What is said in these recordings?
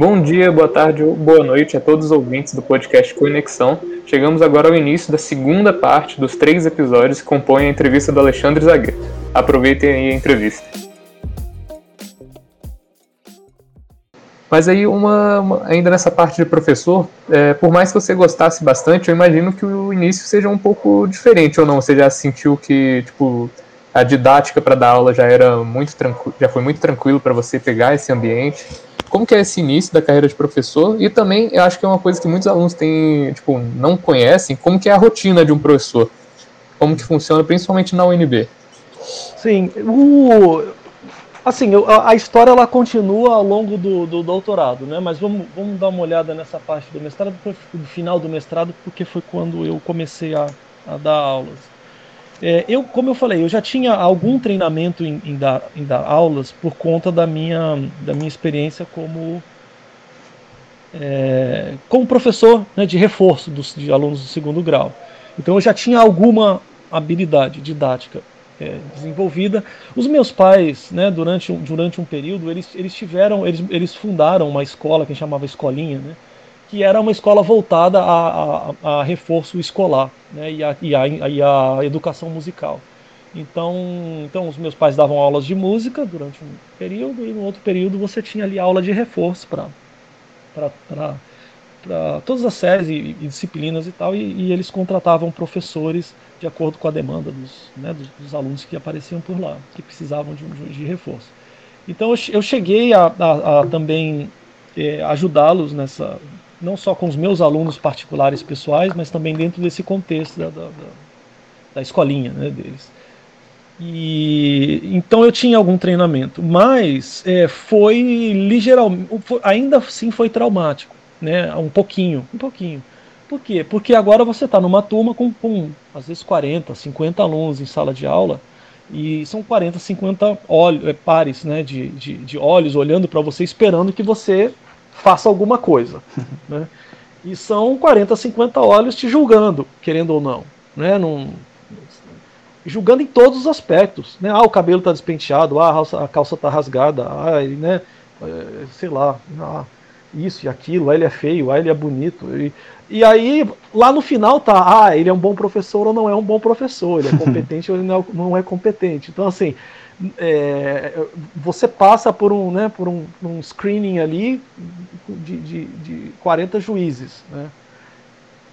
Bom dia, boa tarde boa noite a todos os ouvintes do podcast Conexão. Chegamos agora ao início da segunda parte dos três episódios que compõem a entrevista do Alexandre Zagueiro. Aproveitem aí a entrevista. Mas aí, uma, uma, ainda nessa parte de professor, é, por mais que você gostasse bastante, eu imagino que o início seja um pouco diferente ou não. Você já sentiu que, tipo, a didática para dar aula já era muito já foi muito tranquilo para você pegar esse ambiente? Como que é esse início da carreira de professor e também eu acho que é uma coisa que muitos alunos têm, tipo, não conhecem, como que é a rotina de um professor, como que funciona principalmente na UNB. Sim, o, assim, a, história ela continua ao longo do, do, doutorado, né? Mas vamos, vamos dar uma olhada nessa parte do mestrado, do final do mestrado, porque foi quando eu comecei a, a dar aulas. É, eu, como eu falei, eu já tinha algum treinamento em, em, dar, em dar aulas por conta da minha, da minha experiência como, é, como professor né, de reforço dos, de alunos do segundo grau. Então eu já tinha alguma habilidade didática é, desenvolvida. Os meus pais, né, durante, um, durante um período, eles, eles tiveram, eles, eles fundaram uma escola que chamava Escolinha, né, que era uma escola voltada a, a, a reforço escolar né, e, a, e, a, e a educação musical. Então, então, os meus pais davam aulas de música durante um período e no outro período você tinha ali aula de reforço para todas as séries e, e, disciplinas e tal, e, e, eles contratavam professores de acordo com a demanda dos, né, dos, dos alunos que apareciam por lá, que precisavam de, de, reforço. Então eu, eu cheguei a, a, a também é, ajudá-los nessa não só com os meus alunos particulares pessoais, mas também dentro desse contexto da, da, da escolinha né, deles. E então eu tinha algum treinamento, mas é, foi ligeiramente, ainda assim foi traumático, né? Um pouquinho, um pouquinho. Por quê? Porque agora você está numa turma com, com, às vezes 40, 50 alunos em sala de aula, e são 40, 50 olhos, é, pares né, de, de, de olhos olhando para você, esperando que você faça alguma coisa. né? E são 40, 50 olhos te julgando, querendo ou não. Né? Num, julgando em todos os aspectos. Né? Ah, o cabelo está despenteado, ah, a calça está rasgada, ah, né? É, sei lá, ah, isso e aquilo, ah, ele é feio, ah, ele é bonito. E, e aí, lá no final tá, ah, ele é um bom professor ou não é um bom professor, ele é competente ou ele não é, não é competente. Então, assim, é, você passa por um, né, por um, um screening ali de, de, de 40 juízes. Né?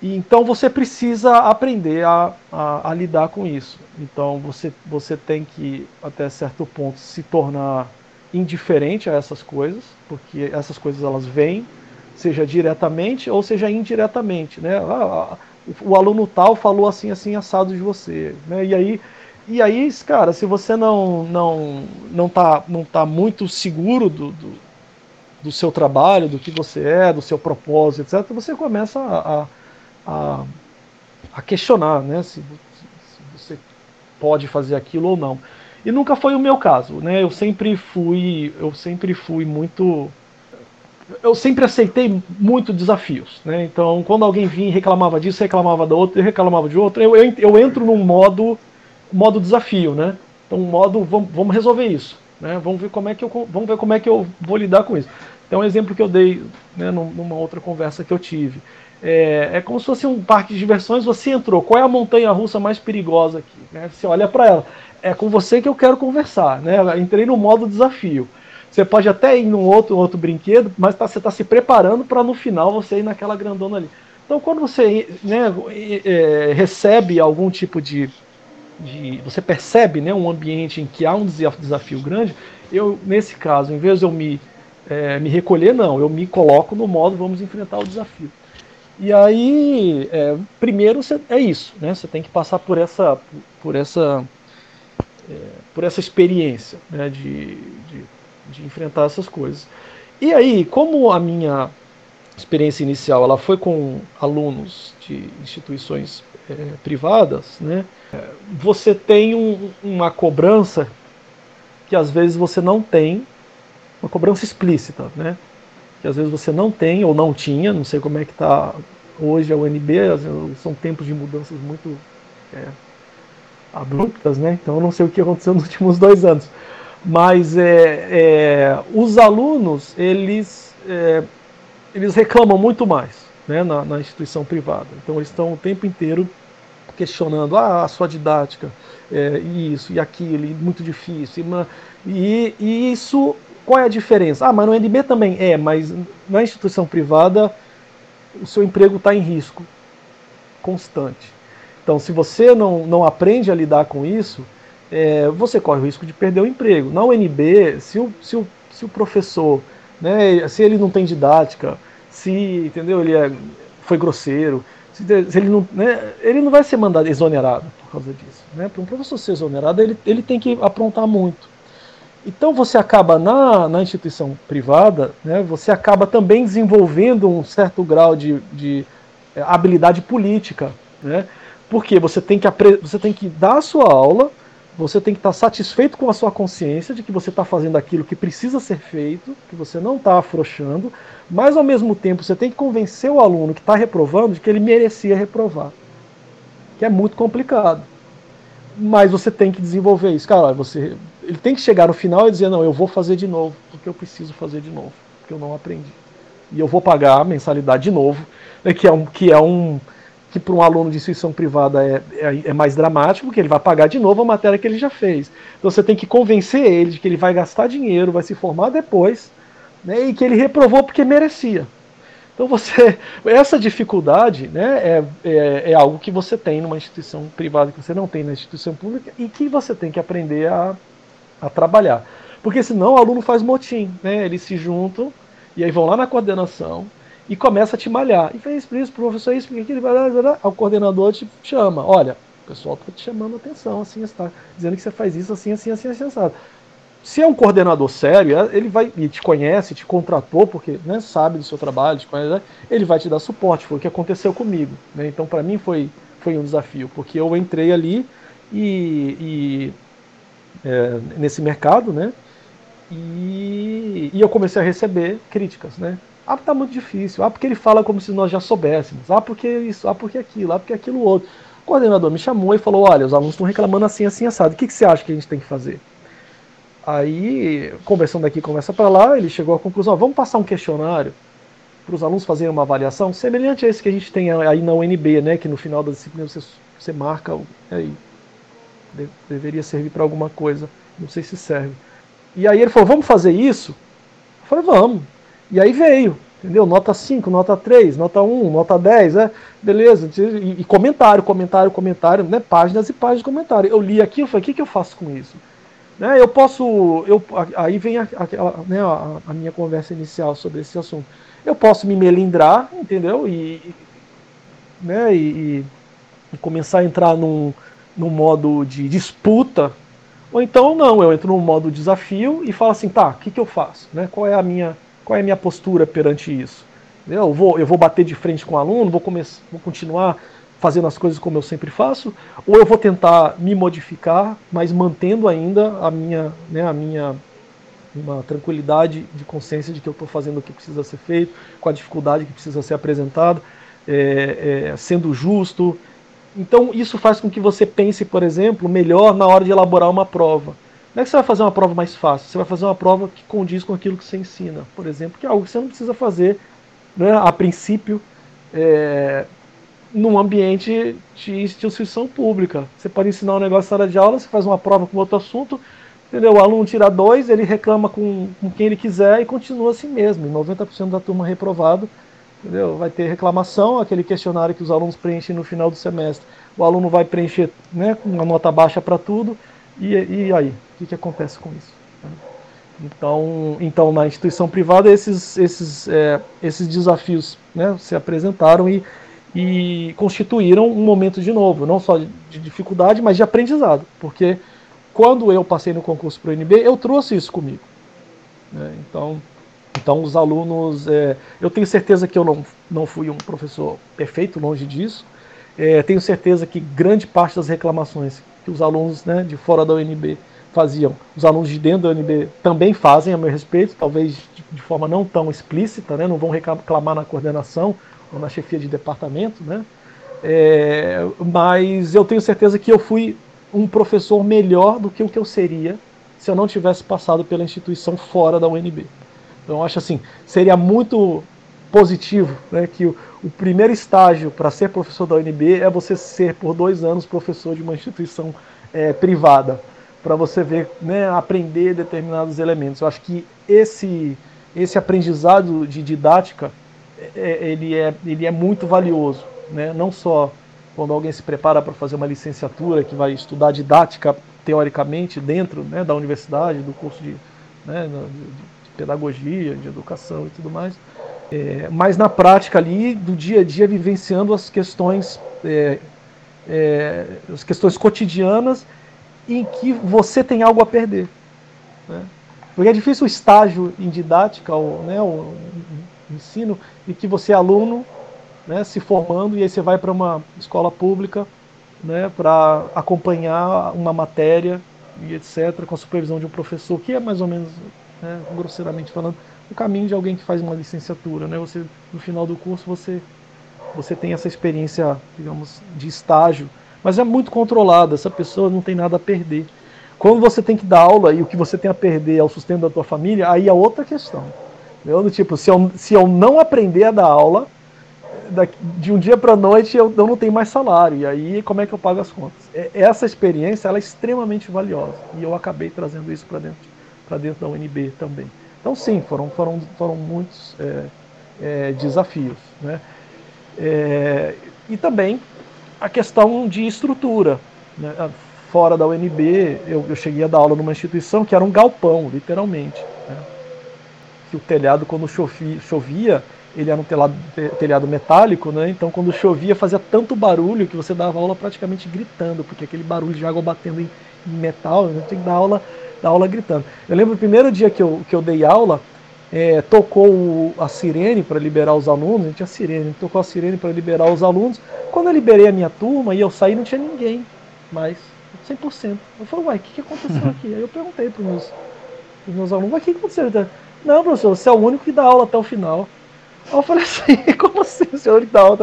E, então você precisa aprender a, a, a, lidar com isso. Então você, você tem que, até certo ponto, se tornar indiferente a essas coisas, porque essas coisas elas vêm, seja diretamente ou seja indiretamente. Né? Ah, o, aluno tal falou assim, assim, assado de você. Né? E aí e aí, cara, se você não não não tá, não tá muito seguro do, do, do seu trabalho, do que você é, do seu propósito, etc., você começa a, a, a questionar né, se, se você pode fazer aquilo ou não. E nunca foi o meu caso, né? Eu sempre fui, eu sempre fui muito eu sempre aceitei muito desafios, né? Então, quando alguém vinha e reclamava disso, reclamava da outra, reclamava de outra, eu, eu, eu entro num modo modo desafio, né? Então, modo vamos, vamos resolver isso, né? Vamos ver como é que eu vamos ver como é que eu vou lidar com isso. Então, um exemplo que eu dei, né, numa outra conversa que eu tive, é, é como se fosse um parque de diversões. Você entrou, qual é a montanha-russa mais perigosa aqui? Né? Você olha para ela, é com você que eu quero conversar, né? Entrei no modo desafio. Você pode até ir num outro outro brinquedo, mas tá, você está se preparando para no final você ir naquela grandona ali. Então, quando você né, é, recebe algum tipo de de você percebe né, um ambiente em que há um desafio grande, eu, nesse caso, em vez de eu me, é, me recolher, não, eu me coloco no modo vamos enfrentar o desafio. E aí, é, primeiro é isso, né? Você tem que passar por essa, por essa, é, por essa experiência né, de, de, de enfrentar essas coisas. E aí, como a minha experiência inicial ela foi com alunos de instituições é, privadas, né? Você tem um, uma cobrança que às vezes você não tem, uma cobrança explícita, né? Que às vezes você não tem ou não tinha, não sei como é que está hoje a UNB, são tempos de mudanças muito é, abruptas, né? Então eu não sei o que aconteceu nos últimos dois anos. Mas é, é os alunos, eles, é, eles reclamam muito mais né, na, na instituição privada. Então eles estão o tempo inteiro questionando ah, a sua didática, é, isso e aquilo, e muito difícil. E, e, isso, qual é a diferença? Ah, mas no NB também é, mas na instituição privada o seu emprego está em risco constante. Então, se você não, não aprende a lidar com isso, é, você corre o risco de perder o emprego. Na UNB, se o, se o, se o professor, né, se ele não tem didática, se entendeu, ele é, foi grosseiro, se, ele, não, né, ele não vai ser mandado exonerado por causa disso. Né? Para um professor ser exonerado, ele, ele tem que aprontar muito. Então você acaba na, na instituição privada, né, você acaba também desenvolvendo um certo grau de, de é, habilidade política, né? Porque você tem que você tem que dar a sua aula, você tem que estar satisfeito com a sua consciência de que você está fazendo aquilo que precisa ser feito, que você não está afrouxando, mas ao mesmo tempo você tem que convencer o aluno que está reprovando de que ele merecia reprovar, que é muito complicado. Mas você tem que desenvolver isso, cara. Você ele tem que chegar no final e dizer: não, eu vou fazer de novo, porque eu preciso fazer de novo, porque eu não aprendi. E eu vou pagar a mensalidade de novo, né, que é um. Que é um que para um aluno de instituição privada é, é, é, mais dramático, porque ele vai pagar de novo a matéria que ele já fez. Então você tem que convencer ele de que ele vai gastar dinheiro, vai se formar depois, né, e que ele reprovou porque merecia. Então você, essa dificuldade né, é, é, é, algo que você tem numa instituição privada que você não tem na instituição pública e que você tem que aprender a a trabalhar. Porque senão o aluno faz motim, né? Eles se juntam e aí vão lá na coordenação e começa a te malhar. E fez isso, professor, isso, porque aquilo, o coordenador te chama. Olha, o pessoal está te chamando a atenção, assim, está dizendo que você faz isso assim, assim, assim, assim, assim. Se é um coordenador sério, é, ele vai e te conhece, te contratou, porque né, sabe do seu trabalho, conhece, ele vai te dar suporte. Foi o que aconteceu comigo. Né? Então, para mim, foi, foi um desafio, porque eu entrei ali e, e é, nesse mercado, né? E, e, eu comecei a receber críticas, né? Ah, tá muito difícil. Ah, porque ele fala como se nós já soubéssemos. Ah, porque isso. Ah, porque aquilo. Ah, porque aquilo outro. O coordenador me chamou e falou: Olha, os alunos estão reclamando assim, assim, assado. O que, que você acha que a gente tem que fazer? Aí, conversando aqui, conversa para lá, ele chegou à conclusão: Vamos passar um questionário para os alunos fazerem uma avaliação semelhante a esse que a gente tem aí na UNB, né? Que no final da disciplina você, você marca aí, de, deveria servir para alguma coisa. Não sei se serve. E aí ele falou: vamos fazer isso? Eu falei: vamos. E aí veio, entendeu? Nota 5, nota 3, nota 1, nota 10, né? Beleza. E, e comentário, comentário, comentário, né? Páginas e páginas de comentário. Eu li aqui, eu falei: o que, que eu faço com isso? Né, eu posso. Eu, aí vem a, a, né, a, a, minha conversa inicial sobre esse assunto. Eu posso me melindrar, entendeu? E, né, e, e começar a entrar num, no modo de disputa, ou então não, eu entro no modo desafio e falo assim, tá, o que, que eu faço? Né? Qual, é a minha, qual é a minha postura perante isso? Eu vou, eu vou bater de frente com o aluno, vou, começar, vou continuar fazendo as coisas como eu sempre faço, ou eu vou tentar me modificar, mas mantendo ainda a minha, né, a minha uma tranquilidade de consciência de que eu estou fazendo o que precisa ser feito, com a dificuldade que precisa ser apresentado, é, é, sendo justo, então isso faz com que você pense, por exemplo, melhor na hora de elaborar uma prova. Não é que você vai fazer uma prova mais fácil, você vai fazer uma prova que condiz com aquilo que você ensina, por exemplo, que é algo que você não precisa fazer né, a princípio é, num ambiente de instituição pública. Você pode ensinar um negócio na sala de aula, você faz uma prova com outro assunto, entendeu? o aluno tira dois, ele reclama com, com quem ele quiser e continua assim mesmo. 90% da turma reprovado Entendeu? Vai ter reclamação, aquele questionário que os alunos preenchem no final do semestre. O aluno vai preencher né, com uma nota baixa para tudo, e, e aí? O que, que acontece com isso? Então, então na instituição privada, esses, esses, é, esses desafios né, se apresentaram e, e constituíram um momento de novo, não só de dificuldade, mas de aprendizado, porque quando eu passei no concurso para o UNB, eu trouxe isso comigo. Né? Então, então, os alunos, é, eu tenho certeza que eu não, não fui um professor perfeito, longe disso. É, tenho certeza que grande parte das reclamações que os alunos né, de fora da UNB faziam, os alunos de dentro da UNB também fazem a meu respeito, talvez de, forma não tão explícita, né, não vão reclamar na coordenação ou na chefia de departamento, né, é, mas eu tenho certeza que eu fui um professor melhor do que o que eu seria se eu não tivesse passado pela instituição fora da UNB. Então acho assim, seria muito positivo, né, que o, o primeiro estágio para ser professor da UNB é você ser por dois anos professor de uma instituição é, privada, para você ver, né, aprender determinados elementos. Eu acho que esse esse aprendizado de didática é, é, ele, é, ele é muito valioso, né? não só quando alguém se prepara para fazer uma licenciatura que vai estudar didática teoricamente dentro né, da universidade, do curso de, né, de pedagogia, de educação e tudo mais, é, mas na prática ali, do dia a dia, vivenciando as questões, é, é, as questões cotidianas em que você tem algo a perder. Né? Porque é difícil o estágio em didática, o, né, o ensino, e que você é aluno, né, se formando, e aí você vai para uma escola pública né, para acompanhar uma matéria e etc., com a supervisão de um professor, que é mais ou menos, né, grosseiramente falando, o caminho de alguém que faz uma licenciatura. Né? Você, no final do curso, você, você tem essa experiência, digamos, de estágio, mas é muito controlada, essa pessoa não tem nada a perder. Quando você tem que dar aula e o que você tem a perder é o sustento da tua família, aí é outra questão. Entendeu? Tipo, se eu, se eu não aprender a dar aula, de um dia para a noite eu, eu, não tenho mais salário. E aí, como é que eu pago as contas? É, essa experiência ela é extremamente valiosa. E eu acabei trazendo isso para dentro, dentro da UNB também. Então, sim, foram, foram, foram muitos é, é, desafios. Né? É, e também a questão de estrutura. Né? Fora da UNB, eu, eu, cheguei a dar aula numa instituição que era um galpão, literalmente. Né? Que o telhado, quando chovia, chovia ele era um telhado, telhado metálico, né? Então quando chovia fazia tanto barulho que você dava aula praticamente gritando, porque aquele barulho de água batendo em, em metal, né? tinha que dar aula, dar aula gritando. Eu lembro o primeiro dia que eu, que eu dei aula, é, tocou a sirene para liberar os alunos, a gente tinha sirene, tocou a sirene para liberar os alunos. Quando eu liberei a minha turma e eu saí, não tinha ninguém mais, 100%. Eu falei, uai, o que, que aconteceu aqui? Aí eu perguntei para os meus, meus alunos, o que aconteceu? Não, professor, você é o único que dá aula até o final. Aí eu falei assim, como assim, o senhor que dá aula?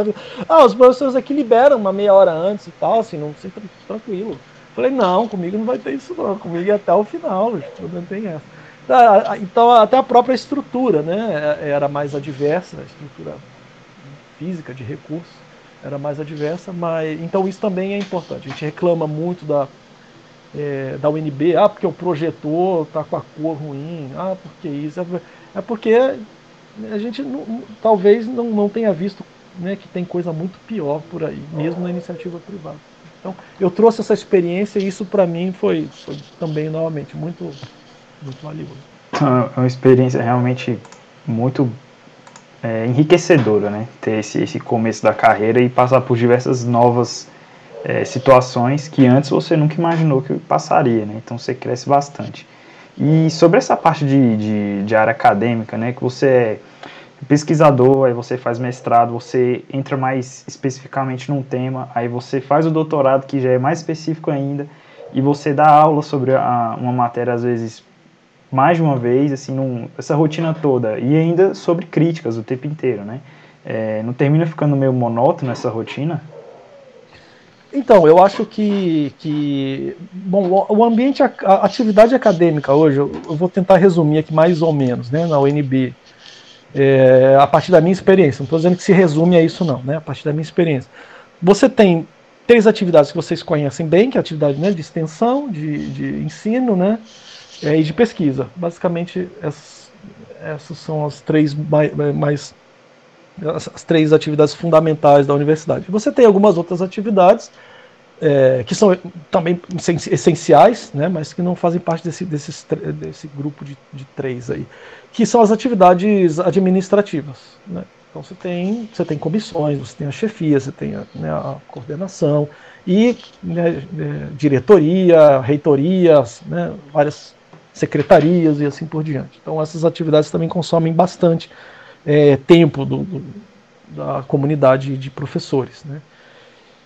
Ah, os professores aqui liberam uma meia hora antes e tal, assim, não sei, tranquilo. Eu falei, não, comigo não vai ter isso não, comigo é até o final, não tem essa. Tá, então, até a própria estrutura, né, é, era mais adversa, a estrutura física de recursos era mais adversa, mas então isso também é importante. A gente reclama muito da, é, da UNB, ah, porque o projetor está com a cor ruim, ah, porque isso. É, é porque a gente não, talvez não, não tenha visto né, que tem coisa muito pior por aí, mesmo na iniciativa privada. Então, eu trouxe essa experiência e isso para mim foi, foi, também, novamente, muito, muito valioso. É uma experiência realmente muito é, enriquecedora, né? Ter esse, esse começo da carreira e passar por diversas novas é, situações que antes você nunca imaginou que passaria, né? Então você cresce bastante. E sobre essa parte de, de, de, área acadêmica, né, que você é pesquisador, aí você faz mestrado, você entra mais especificamente num tema, aí você faz o doutorado, que já é mais específico ainda, e você dá aula sobre a, uma matéria, às vezes, mais de uma vez, assim, num, essa rotina toda, e ainda sobre críticas o tempo inteiro, né? É, não termina ficando meio monótono essa rotina? Então, eu acho que, que bom, o ambiente, a atividade acadêmica hoje, eu, vou tentar resumir aqui mais ou menos, né, na UNB, é, a partir da minha experiência. Não estou dizendo que se resume a isso não, né, a partir da minha experiência. Você tem três atividades que vocês conhecem bem, que é a atividade né, de extensão, de, de ensino, né, é, e de pesquisa. Basicamente, essas, essas são as três mais, mais as, as três atividades fundamentais da universidade. Você tem algumas outras atividades é, que são também essenciais, né, mas que não fazem parte desse, desse, desse grupo de, de três aí, que são as atividades administrativas. Né? Então você tem, você tem comissões, você tem a chefia, você tem a, né, a coordenação e né, é, diretoria, reitorias, né, várias secretarias e assim por diante. Então essas atividades também consomem bastante é, tempo do, do, da comunidade de professores. Né?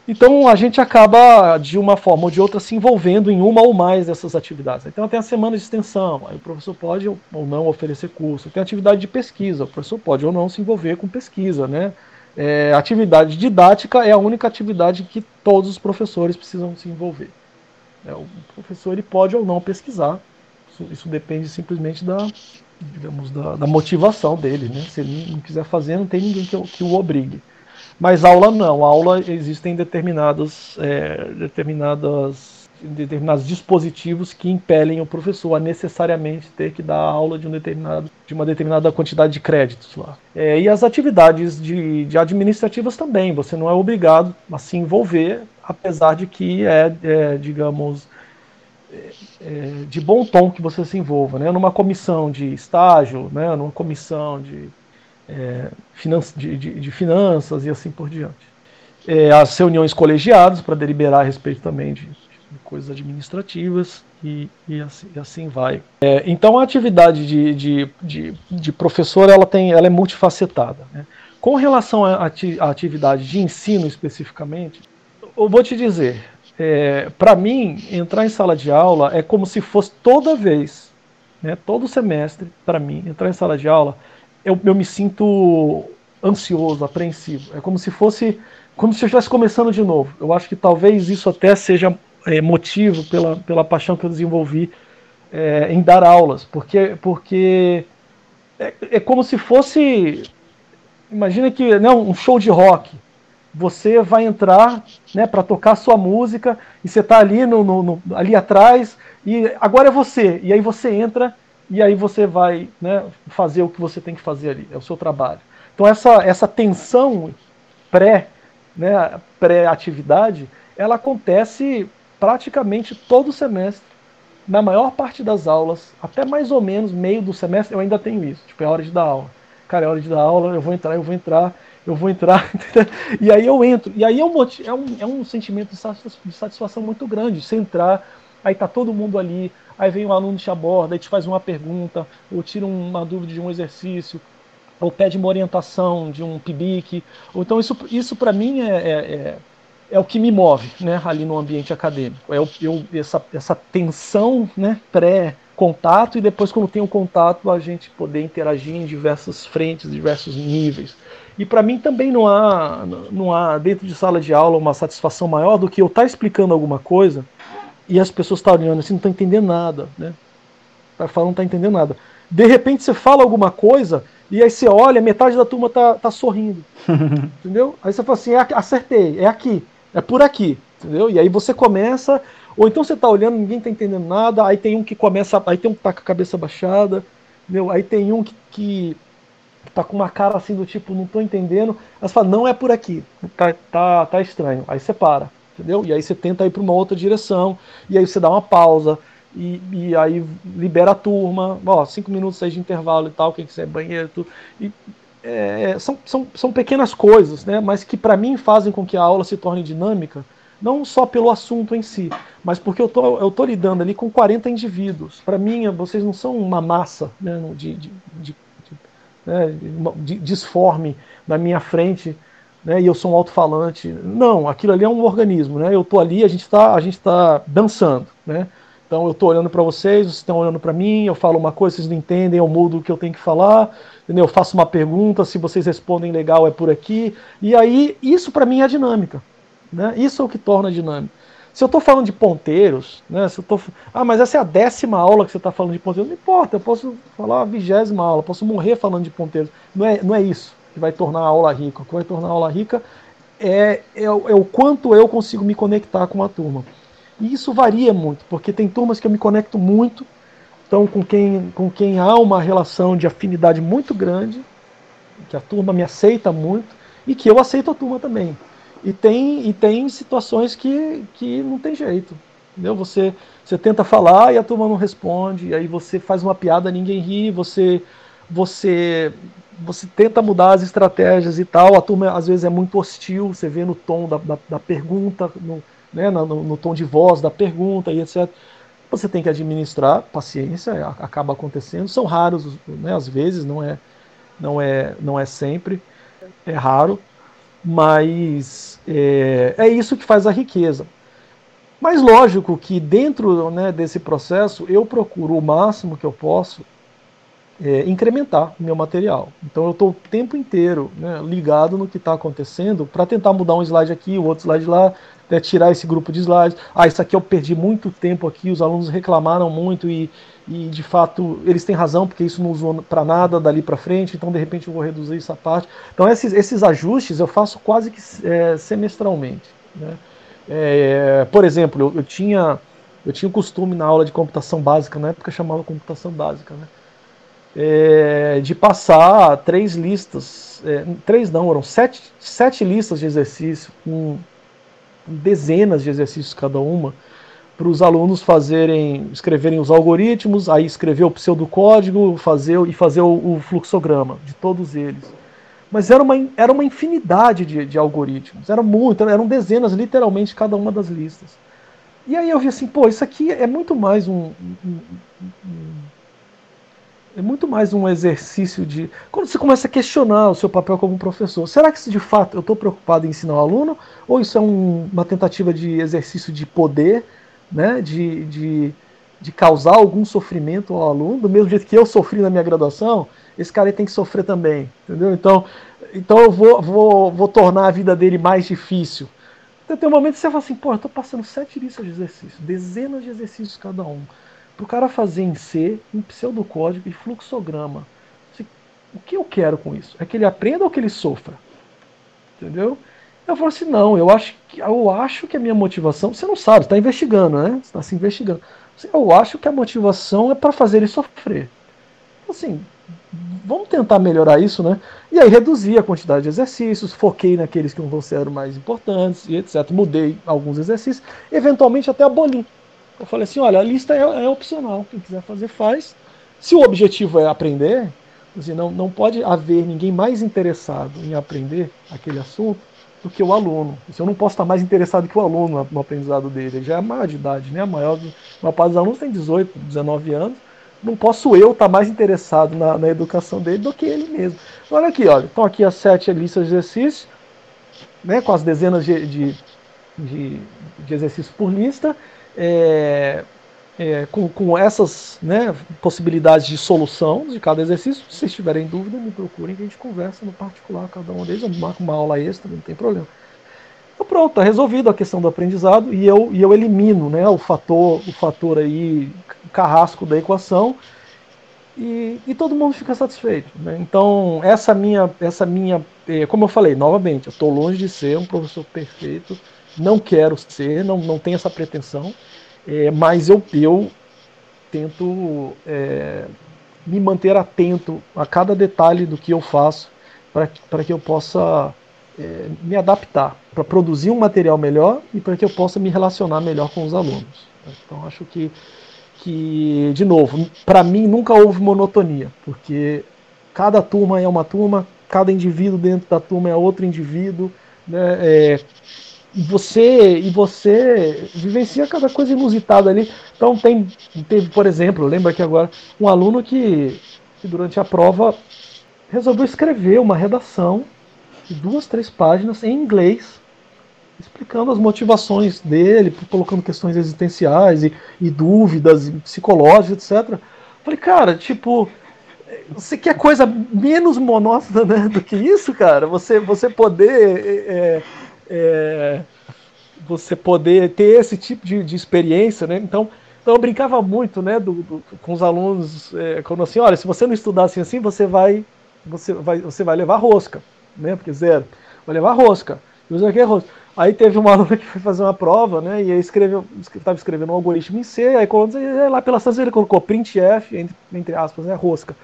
Então a gente acaba, de uma forma ou de outra, se envolvendo em uma ou mais dessas atividades. Então tem a semana de extensão, aí o professor pode ou não oferecer curso. Tem a atividade de pesquisa, o professor pode ou não se envolver com pesquisa. Né? É, atividade didática é a única atividade que todos os professores precisam se envolver. É, o professor ele pode ou não pesquisar, isso, isso depende simplesmente da, digamos, da, da, motivação dele, né? Se ele não quiser fazer, não tem ninguém que, que o obrigue. Mas aula não, aula existem determinadas, é, determinadas determinados dispositivos que impelem o professor a necessariamente ter que dar aula de um determinado de uma determinada quantidade de créditos lá. É, e as atividades de, de, administrativas também, você não é obrigado a se envolver, apesar de que é, é digamos é, de bom tom que você se envolva, né? Numa comissão de estágio, né? Numa comissão de é, de, de, de, finanças e assim por diante. É, as reuniões colegiadas para deliberar a respeito também de, de coisas administrativas e, e, assim, e assim, vai. É, então a atividade de, de, de, professor ela, tem, ela é multifacetada. Né? Com relação à atividade de ensino especificamente, eu vou te dizer, é, para mim, entrar em sala de aula é como se fosse toda vez, né, todo semestre, para mim, entrar em sala de aula eu, eu me sinto ansioso, apreensivo. É como se fosse como se eu estivesse começando de novo. Eu acho que talvez isso até seja é, motivo pela, pela paixão que eu desenvolvi é, em dar aulas, porque, porque é, é, como se fosse. Imagina que né, um show de rock. Você vai entrar né, para tocar sua música e você está ali, no, no, no, ali atrás e agora é você. E aí você entra e aí você vai né, fazer o que você tem que fazer ali, é o seu trabalho. Então essa, essa tensão pré, né, pré-atividade, ela acontece praticamente todo semestre, na maior parte das aulas, até mais ou menos meio do semestre, eu ainda tenho isso, tipo, é hora de dar aula. Cara, é hora de dar aula, eu vou entrar, eu vou entrar, eu vou entrar, e aí eu entro. E aí é um, é um, é um sentimento de satisfação muito grande, você entrar, aí tá todo mundo ali, aí vem um aluno te aborda e te faz uma pergunta, ou tira uma dúvida de um exercício, ou pede uma orientação de um PIBIC. Ou então isso, isso para mim é, é, é, é, o que me move né, ali no ambiente acadêmico. É o, eu, essa, essa tensão né, pré-contato e depois quando tem o contato a gente poder interagir em diversas frentes, diversos níveis. E para mim também não há, não há dentro de sala de aula uma satisfação maior do que eu estar tá explicando alguma coisa e as pessoas estão olhando assim, não estão entendendo nada, né? Tá falando, não está entendendo nada. De repente você fala alguma coisa e aí você olha, metade da turma tá, tá sorrindo. entendeu? Aí você fala assim, é, acertei, é aqui, é por aqui, entendeu? E aí você começa, ou então você tá olhando, ninguém tá entendendo nada, aí tem um que começa, aí tem um que tá com a cabeça baixada, entendeu? Aí tem um que, que tá com uma cara assim do tipo, não tô entendendo. Aí você fala, não é por aqui, tá, tá, tá estranho. Aí você para entendeu? E aí você tenta ir para uma outra direção, e aí você dá uma pausa, e, e aí libera a turma, ó, cinco minutos aí de intervalo e tal, quem quiser banheiro, tudo. E, é, são, são, são pequenas coisas, né, mas que para mim fazem com que a aula se torne dinâmica, não só pelo assunto em si, mas porque eu tô, eu tô lidando ali com 40 indivíduos. Para mim, vocês não são uma massa né, de, de, né, disforme na minha frente, né, e eu sou um alto-falante. Não, aquilo ali é um organismo, né? Eu estou ali, a gente está tá dançando, né? Então eu estou olhando para vocês, vocês estão olhando para mim, eu falo uma coisa, vocês não entendem, eu mudo o que eu tenho que falar, entendeu? Eu faço uma pergunta, se vocês respondem legal é por aqui. E aí isso para mim é a dinâmica, né? Isso é o que torna a dinâmica. Se eu estou falando de ponteiros, né? Se eu tô, ah, mas essa é a décima aula que você está falando de ponteiros, não importa, eu posso falar a vigésima aula, posso morrer falando de ponteiros. Não é, não é isso que vai tornar a aula rica. O que vai tornar a aula rica é, é, é o quanto eu consigo me conectar com a turma. E isso varia muito, porque tem turmas que eu me conecto muito, então com quem, com quem há uma relação de afinidade muito grande, que a turma me aceita muito, e que eu aceito a turma também. E tem, e tem situações que, que não tem jeito. Entendeu? Você, você tenta falar e a turma não responde, aí você faz uma piada, ninguém ri, você, você você tenta mudar as estratégias e tal, a turma às vezes é muito hostil, você vê no tom da, da, da pergunta, no, né, no, no, tom de voz da pergunta e etc. Você tem que administrar, paciência, acaba acontecendo, são raros, né, às vezes, não é, não é, não é sempre, é raro, mas é, é isso que faz a riqueza. Mas lógico que dentro né, desse processo eu procuro o máximo que eu posso é, incrementar meu material. Então eu estou o tempo inteiro né, ligado no que está acontecendo para tentar mudar um slide aqui, o outro slide lá, né, tirar esse grupo de slides. Ah, isso aqui eu perdi muito tempo aqui, os alunos reclamaram muito e, e de fato eles têm razão, porque isso não usou para nada dali para frente, então de repente eu vou reduzir essa parte. Então esses, esses ajustes eu faço quase que é, semestralmente. Né? É, por exemplo, eu, eu, tinha eu tinha o costume na aula de computação básica, na época chamava computação básica, né? É, de passar três listas, é, três não, eram sete, sete listas de exercício com dezenas de exercícios cada uma, para os alunos fazerem, escreverem os algoritmos, aí escrever o pseudocódigo, fazer e fazer o, o fluxograma de todos eles. Mas era uma, era uma infinidade de, de algoritmos, era muito, eram dezenas literalmente cada uma das listas. E aí eu vi assim, pô, isso aqui é muito mais um, um, um é muito mais um exercício de. Quando você começa a questionar o seu papel como professor, será que de fato eu estou preocupado em ensinar o aluno? Ou isso é um, uma tentativa de exercício de poder, né? de, de, de causar algum sofrimento ao aluno, do mesmo jeito que eu sofri na minha graduação, esse cara tem que sofrer também. Entendeu? Então, então eu vou, vou, vou tornar a vida dele mais difícil. Então tem um momento que você fala assim, pô, eu estou passando sete listas de exercícios, dezenas de exercícios cada um para o cara fazer em C, em pseudocódigo e fluxograma. O que eu quero com isso? É que ele aprenda ou que ele sofra? Entendeu? Eu falo assim, não, eu acho que, eu acho que a minha motivação, você não sabe, está investigando, né? Você está se investigando. Eu acho que a motivação é para fazer ele sofrer. Assim, vamos tentar melhorar isso, né? E aí reduzi a quantidade de exercícios, foquei naqueles que não considero mais importantes e etc. Mudei alguns exercícios, eventualmente até aboli eu falei assim, olha, a lista é, é opcional, quem quiser fazer faz. Se o objetivo é aprender, assim, não, não pode haver ninguém mais interessado em aprender aquele assunto do que o aluno. Assim, eu não posso estar mais interessado que o aluno no aprendizado dele. Ele já é maior de idade, né? A maior, a maior parte dos alunos tem 18, 19 anos. Não posso eu estar mais interessado na, na educação dele do que ele mesmo. Olha aqui, olha. Estão aqui as sete listas de exercícios, né, com as dezenas de, de, de, de exercícios por lista é, é, com, com, essas né, possibilidades de solução de cada exercício. Se vocês tiverem dúvida, me procurem que a gente conversa no particular cada um deles. Eu marco uma aula extra, não tem problema. Então pronto, está resolvido a questão do aprendizado e eu, e eu elimino né, o fator, o fator aí carrasco da equação e, e todo mundo fica satisfeito. Né? Então essa minha, essa minha, é, como eu falei novamente, eu estou longe de ser um professor perfeito, não quero ser, não, não tenho essa pretensão. É, mas eu, eu tento é, me manter atento a cada detalhe do que eu faço para que eu possa é, me adaptar, para produzir um material melhor e para que eu possa me relacionar melhor com os alunos. Então acho que, que de novo, para mim nunca houve monotonia, porque cada turma é uma turma, cada indivíduo dentro da turma é outro indivíduo, né, é, você e você vivencia cada coisa inusitada ali. Então tem teve, por exemplo, lembra que agora um aluno que, que durante a prova resolveu escrever uma redação de duas, três páginas em inglês, explicando as motivações dele, colocando questões existenciais e, e dúvidas psicológicas, etc. Falei, cara, tipo, você quer coisa menos monótona né, do que isso, cara? Você, você poder é, é, você poder ter esse tipo de, de experiência, né? Então, então eu brincava muito, né, do, do, com os alunos, é, quando assim, olha, se você não estudar assim, assim, você vai, você vai, você vai levar rosca, né? Porque zero, vai levar rosca. E rosca. Aí teve uma aluna que foi fazer uma prova, né? E aí escreveu, estava escrevendo um algoritmo em C, aí quando lá pela estação ele colocou printf, entre, entre aspas, né, rosca.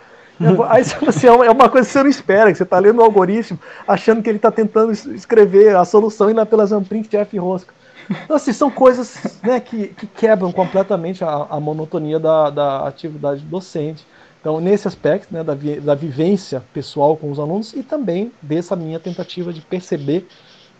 Aí assim, é uma coisa que você não espera, que você está lendo o algoritmo, achando que ele está tentando escrever a solução e na pela print F rosca. Então, assim, são coisas né, que, que quebram completamente a, a monotonia da, da atividade docente. Então, nesse aspecto né, da, vi, da vivência pessoal com os alunos e também dessa minha tentativa de perceber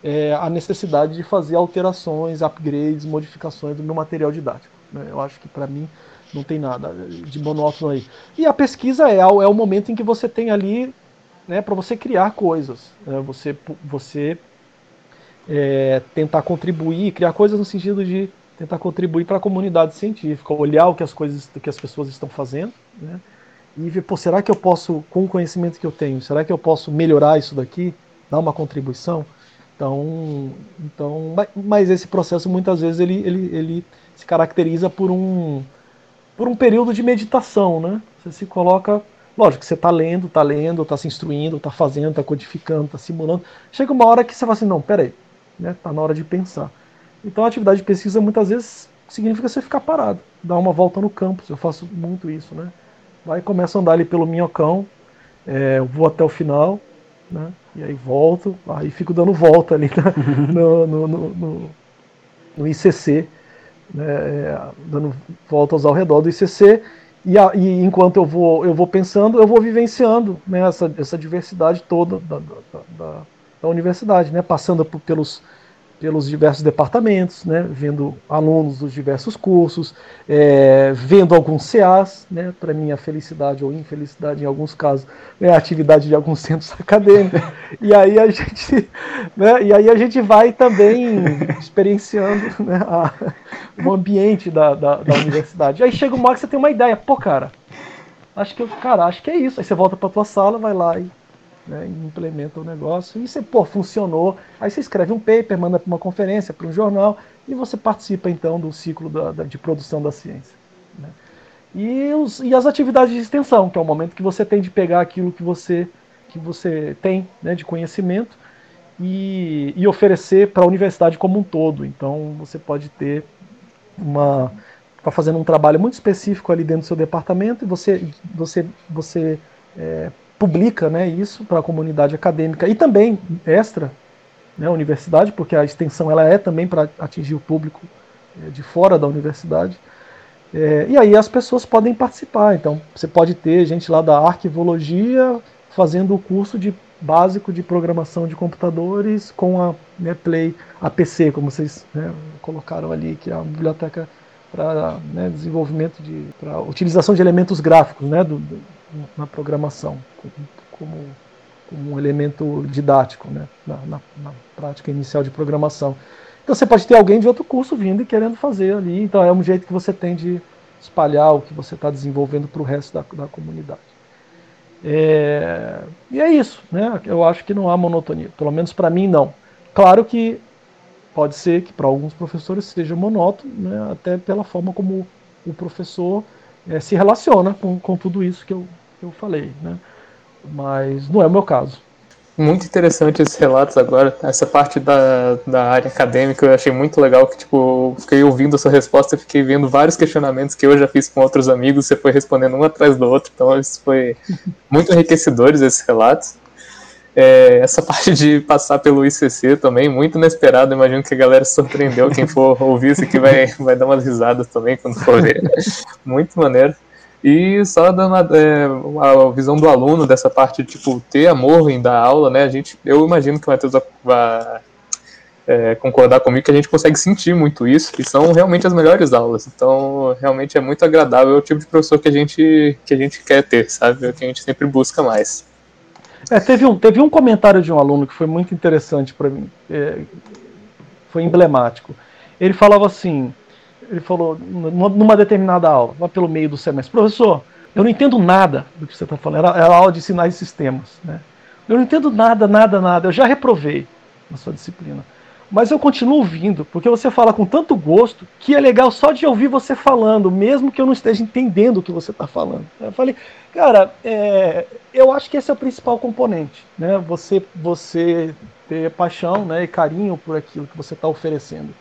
é, a necessidade de fazer alterações, upgrades, modificações do meu material didático. Né? Eu acho que, para mim, não tem nada de monótono aí. E a pesquisa é, é o momento em que você tem ali né, para você criar coisas, né, você, você é, tentar contribuir, criar coisas no sentido de tentar contribuir para a comunidade científica, olhar o que as coisas, que as pessoas estão fazendo, né, e ver, pô, será que eu posso, com o conhecimento que eu tenho, será que eu posso melhorar isso daqui, dar uma contribuição? Então, então mas esse processo muitas vezes ele, ele, ele se caracteriza por um, por um período de meditação, né? Você se coloca, lógico, você está lendo, está lendo, está se instruindo, está fazendo, está codificando, está simulando. Chega uma hora que você fala assim, não, peraí, né? Tá na hora de pensar. Então a atividade de pesquisa muitas vezes significa você ficar parado, dar uma volta no campus. Eu faço muito isso, né? Vai começa a andar ali pelo minhocão, é, vou até o final, né? E aí volto, aí fico dando volta ali no, no, no, no, no ICC, né? É, dando voltas ao redor do ICC. E, a, e, enquanto eu vou, eu vou pensando, eu vou vivenciando né, essa, essa diversidade toda da, da, da, da universidade, né, passando por, pelos pelos diversos departamentos, né, vendo alunos dos diversos cursos, é, vendo alguns CAs, né, para minha felicidade ou infelicidade em alguns casos, né, a atividade de alguns centros acadêmicos. E aí a gente, né, e aí a gente vai também experienciando né, a, o ambiente da, da, da universidade. Aí chega hora que você tem uma ideia, pô, cara, acho que cara, acho que é isso. Aí você volta para tua sala, vai lá e né, implementa o negócio e você, pô, funcionou. Aí você escreve um paper, manda para uma conferência, para um jornal e você participa então do ciclo da, da, de produção da ciência. Né? E, os, e as atividades de extensão, que é o momento que você tem de pegar aquilo que você, que você tem né, de conhecimento e, e oferecer para a universidade como um todo. Então você pode ter uma. Está fazendo um trabalho muito específico ali dentro do seu departamento e você, você, você é, publica né, isso para a comunidade acadêmica e também extra né, universidade, porque a extensão ela é também para atingir o público é, de fora da universidade. É, e aí as pessoas podem participar. Então você pode ter gente lá da arquivologia fazendo o curso de básico de programação de computadores com a né, Play APC, como vocês né, colocaram ali, que é a biblioteca para né, desenvolvimento de para utilização de elementos gráficos né, do, na programação, como, como um elemento didático né, na, na, na, prática inicial de programação. Então você pode ter alguém de outro curso vindo e querendo fazer ali, então é um jeito que você tem de espalhar o que você está desenvolvendo para o resto da, da comunidade. É, e é isso, né? Eu acho que não há monotonia, pelo menos para mim não. Claro que pode ser que para alguns professores seja monótono, né? até pela forma como o professor é, se relaciona com, com tudo isso que eu, eu falei, né? Mas não é o meu caso. Muito interessante esses relatos agora. Essa parte da, da área acadêmica eu achei muito legal, que tipo, fiquei ouvindo a sua resposta e fiquei vendo vários questionamentos que eu já fiz com outros amigos, você foi respondendo um atrás do outro, então isso foi muito enriquecedores esses relatos. É, essa parte de passar pelo ICC também, muito inesperado. Imagino que a galera surpreendeu. Quem for ouvir isso aqui vai, vai dar umas risadas também quando for ver. Muito maneiro. E só dando a, é, a, visão do aluno dessa parte de tipo, ter amor em dar aula, né? A gente, eu imagino que o Matheus vai é, concordar comigo que a gente consegue sentir muito isso, e são realmente as melhores aulas. Então, realmente é muito agradável é o tipo de professor que a gente, que a gente quer ter, sabe? É o que a gente sempre busca mais. É, teve, um, teve um comentário de um aluno que foi muito interessante para mim, é, foi emblemático. Ele falava assim: ele falou numa determinada aula, lá pelo meio do semestre, professor, eu não entendo nada do que você está falando. Era, era aula de sinais e sistemas, né? Eu não entendo nada, nada, nada. Eu já reprovei na sua disciplina. Mas eu continuo ouvindo, porque você fala com tanto gosto que é legal só de ouvir você falando, mesmo que eu não esteja entendendo o que você está falando. Eu falei, cara, é, eu acho que esse é o principal componente, né? Você, você ter paixão, né, e carinho por aquilo que você está oferecendo.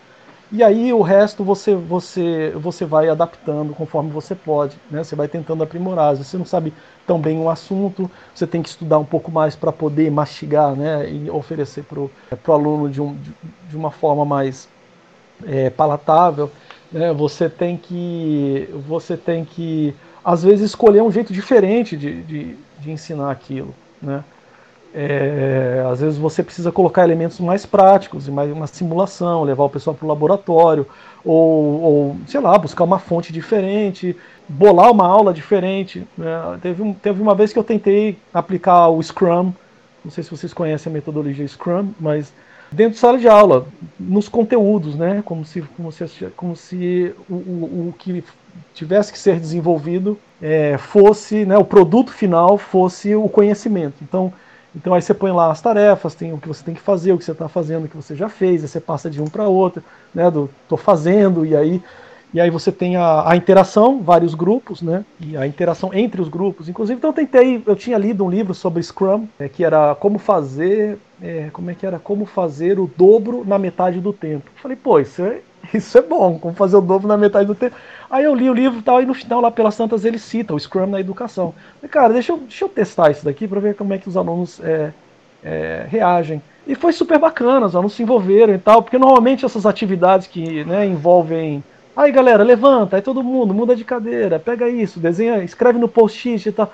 E aí o resto você você você vai adaptando conforme você pode, né? Você vai tentando aprimorar. Se você não sabe tão bem um assunto, você tem que estudar um pouco mais para poder mastigar, né? E oferecer para o aluno de, um, de uma forma mais é, palatável. Né? Você tem que você tem que às vezes escolher um jeito diferente de, de, de ensinar aquilo, né? É, às vezes você precisa colocar elementos mais práticos, mais uma simulação, levar o pessoal para o laboratório, ou, ou, sei lá, buscar uma fonte diferente, bolar uma aula diferente. Né? Teve, um, teve uma vez que eu tentei aplicar o Scrum, não sei se vocês conhecem a metodologia Scrum, mas dentro de sala de aula, nos conteúdos, né? como se, como se, como se o, o, o que tivesse que ser desenvolvido é, fosse, né, o produto final fosse o conhecimento. Então, então aí você põe lá as tarefas, tem o que você tem que fazer, o que você está fazendo, o que você já fez, aí você passa de um para outro, né, do tô fazendo, e aí e aí você tem a, a, interação, vários grupos, né? E a interação entre os grupos. Inclusive, então eu tentei, eu tinha lido um livro sobre Scrum, é, que era como fazer, é, como é que era? Como fazer o dobro na metade do tempo. falei, pô, isso é, isso é bom, como fazer o dobro na metade do tempo. Aí eu li o livro e tal, e no final, lá pelas tantas, ele cita o Scrum na educação. Falei, cara, deixa eu, deixa eu testar isso daqui para ver como é que os alunos é, é, reagem. E foi super bacana, os alunos se envolveram e tal, porque normalmente essas atividades que né, envolvem Aí galera, levanta, aí todo mundo muda de cadeira, pega isso, desenha, escreve no post-it e tal.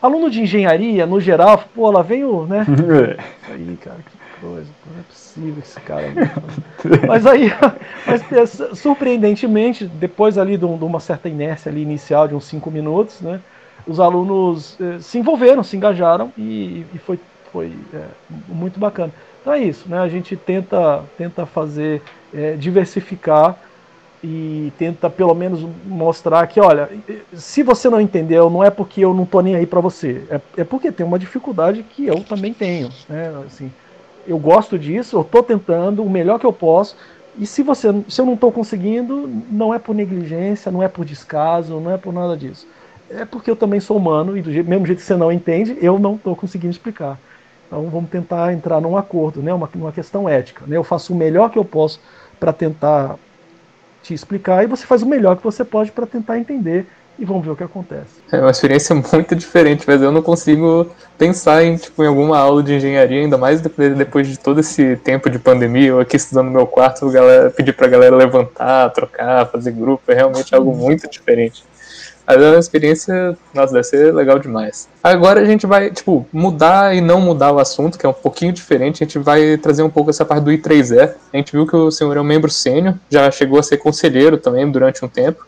Aluno de engenharia, no geral, pô, lá vem o, né? aí, cara, que coisa, não é possível esse cara. mas aí, mas, é, surpreendentemente, depois ali de, uma certa inércia ali inicial de uns cinco minutos, né? Os alunos eh, se envolveram, se engajaram e, e foi, foi é, muito bacana. Então é isso, né? A gente tenta, tenta fazer, é, diversificar e tenta pelo menos mostrar que, olha, se você não entendeu, não é porque eu não tô nem aí para você, é, é porque tem uma dificuldade que eu também tenho, né? Assim, eu gosto disso, eu tô tentando o melhor que eu posso, e se você, se eu não estou conseguindo, não é por negligência, não é por descaso, não é por nada disso. É porque eu também sou humano e do jeito, mesmo jeito que você não entende, eu não estou conseguindo explicar. Então vamos tentar entrar num acordo, né? Uma, uma questão ética. Né? Eu faço o melhor que eu posso para tentar te explicar e você faz o melhor que você pode para tentar entender e vamos ver o que acontece. É uma experiência muito diferente, mas eu não consigo pensar em, tipo, em alguma aula de engenharia, ainda mais depois de todo esse tempo de pandemia, eu aqui estudando no meu quarto, galera, pedir pra galera levantar, trocar, fazer grupo, é realmente algo muito diferente. Mas é uma experiência, nossa, deve ser legal demais. Agora a gente vai, tipo, mudar e não mudar o assunto, que é um pouquinho diferente. A gente vai trazer um pouco essa parte do I3E. A gente viu que o senhor é um membro sênior, já chegou a ser conselheiro também durante um tempo.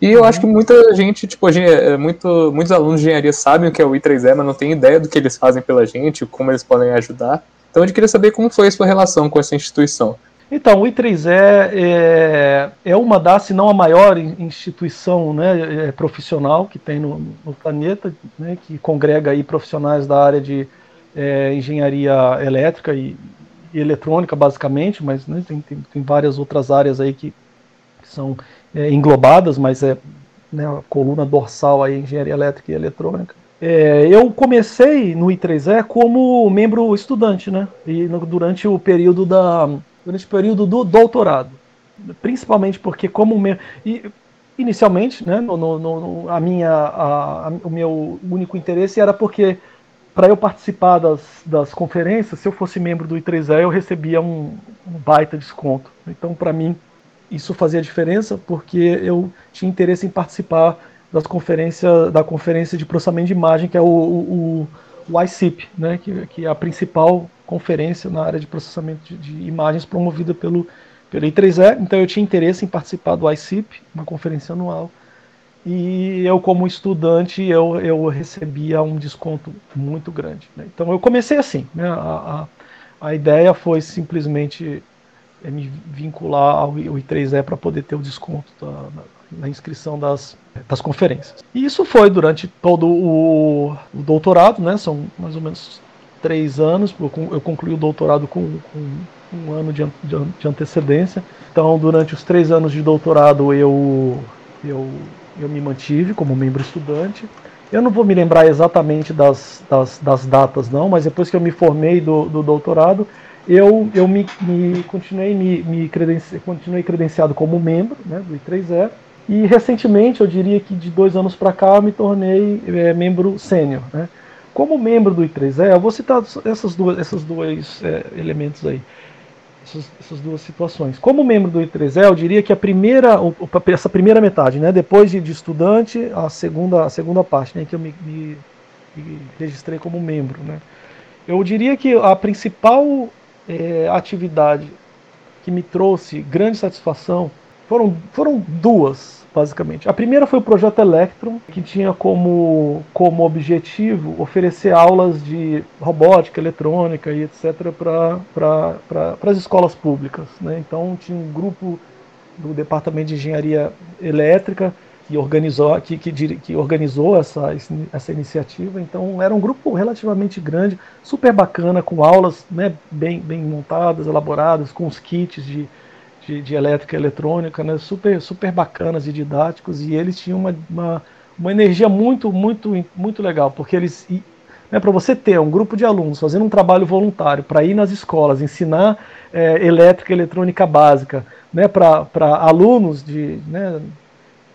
E eu uhum. acho que muita gente, tipo, é, muito, muitos alunos de engenharia sabem o que é o I3E, mas não tem ideia do que eles fazem pela gente, como eles podem ajudar. Então a gente queria saber como foi a sua relação com essa instituição. Então, o I3E é, é uma das, se não a maior instituição né, é, profissional que tem no, no planeta, né, que congrega aí profissionais da área de é, engenharia elétrica e, e, eletrônica, basicamente, mas né, tem, tem, tem, várias outras áreas aí que, que são é, englobadas, mas é né, a coluna dorsal aí, engenharia elétrica e eletrônica. É, eu comecei no I3E como membro estudante, né? E no, durante o período da durante o período do doutorado. Principalmente porque, como me... e, inicialmente, né, no, no, no, a minha, a, a, o meu único interesse era porque, para eu participar das, das conferências, se eu fosse membro do I3E, eu recebia um, um baita desconto. Então, para mim, isso fazia diferença porque eu tinha interesse em participar das conferências da conferência de processamento de imagem, que é o, o, o ICIP, né, que, que é a principal conferência na área de processamento de, de imagens promovida pelo, pelo I3E, então eu tinha interesse em participar do ICIP, uma conferência anual, e eu como estudante eu, eu recebia um desconto muito grande. Né? Então eu comecei assim, né? a, a, a ideia foi simplesmente é, me vincular ao I3E para poder ter o desconto da, na inscrição das, das conferências. E isso foi durante todo o, o doutorado, né? São mais ou menos três anos, eu concluí o doutorado com, com um ano de, de, de, antecedência. Então, durante os três anos de doutorado, eu, eu, eu me mantive como membro estudante. Eu não vou me lembrar exatamente das, das, das datas, não, mas depois que eu me formei do, do doutorado, eu, eu me, me continuei, me, me credenci, continuei credenciado como membro né, do I3E. E recentemente, eu diria que de dois anos para cá, eu me tornei é, membro sênior. Né? Como membro do I3E, eu vou citar essas duas, esses dois é, elementos aí, essas, essas, duas situações. Como membro do I3E, eu diria que a primeira, essa primeira metade, né, depois de, de estudante, a segunda, a segunda parte, né, que eu me, me, me registrei como membro, né, eu diria que a principal é, atividade que me trouxe grande satisfação foram, foram duas basicamente. A primeira foi o projeto Electron, que tinha como, como objetivo oferecer aulas de robótica, eletrônica e etc. para as escolas públicas. Né? Então tinha um grupo do Departamento de Engenharia Elétrica que organizou, que, que, que, organizou essa, essa iniciativa. Então era um grupo relativamente grande, super bacana, com aulas né, bem, bem montadas, elaboradas, com os kits de, de, de elétrica e eletrônica, né, super, super bacanas e didáticos. E eles tinham uma, uma, uma energia muito, muito, muito legal, porque eles né, para você ter um grupo de alunos fazendo um trabalho voluntário para ir nas escolas, ensinar é, elétrica e eletrônica básica né, para alunos de, né,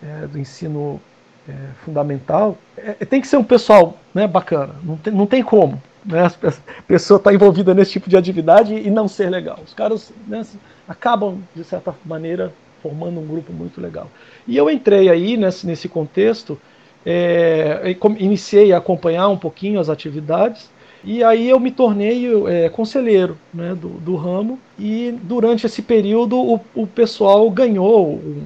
é, do ensino é, fundamental, é, tem que ser um pessoal né, bacana, não tem, não tem como. Né, a pessoa está envolvida nesse tipo de atividade e não ser legal. Os caras né, acabam, de certa maneira, formando um grupo muito legal. E eu entrei aí nesse, nesse contexto, é, iniciei a acompanhar um pouquinho as atividades, e aí eu me tornei é, conselheiro né, do, do, ramo, e durante esse período o, o pessoal ganhou um,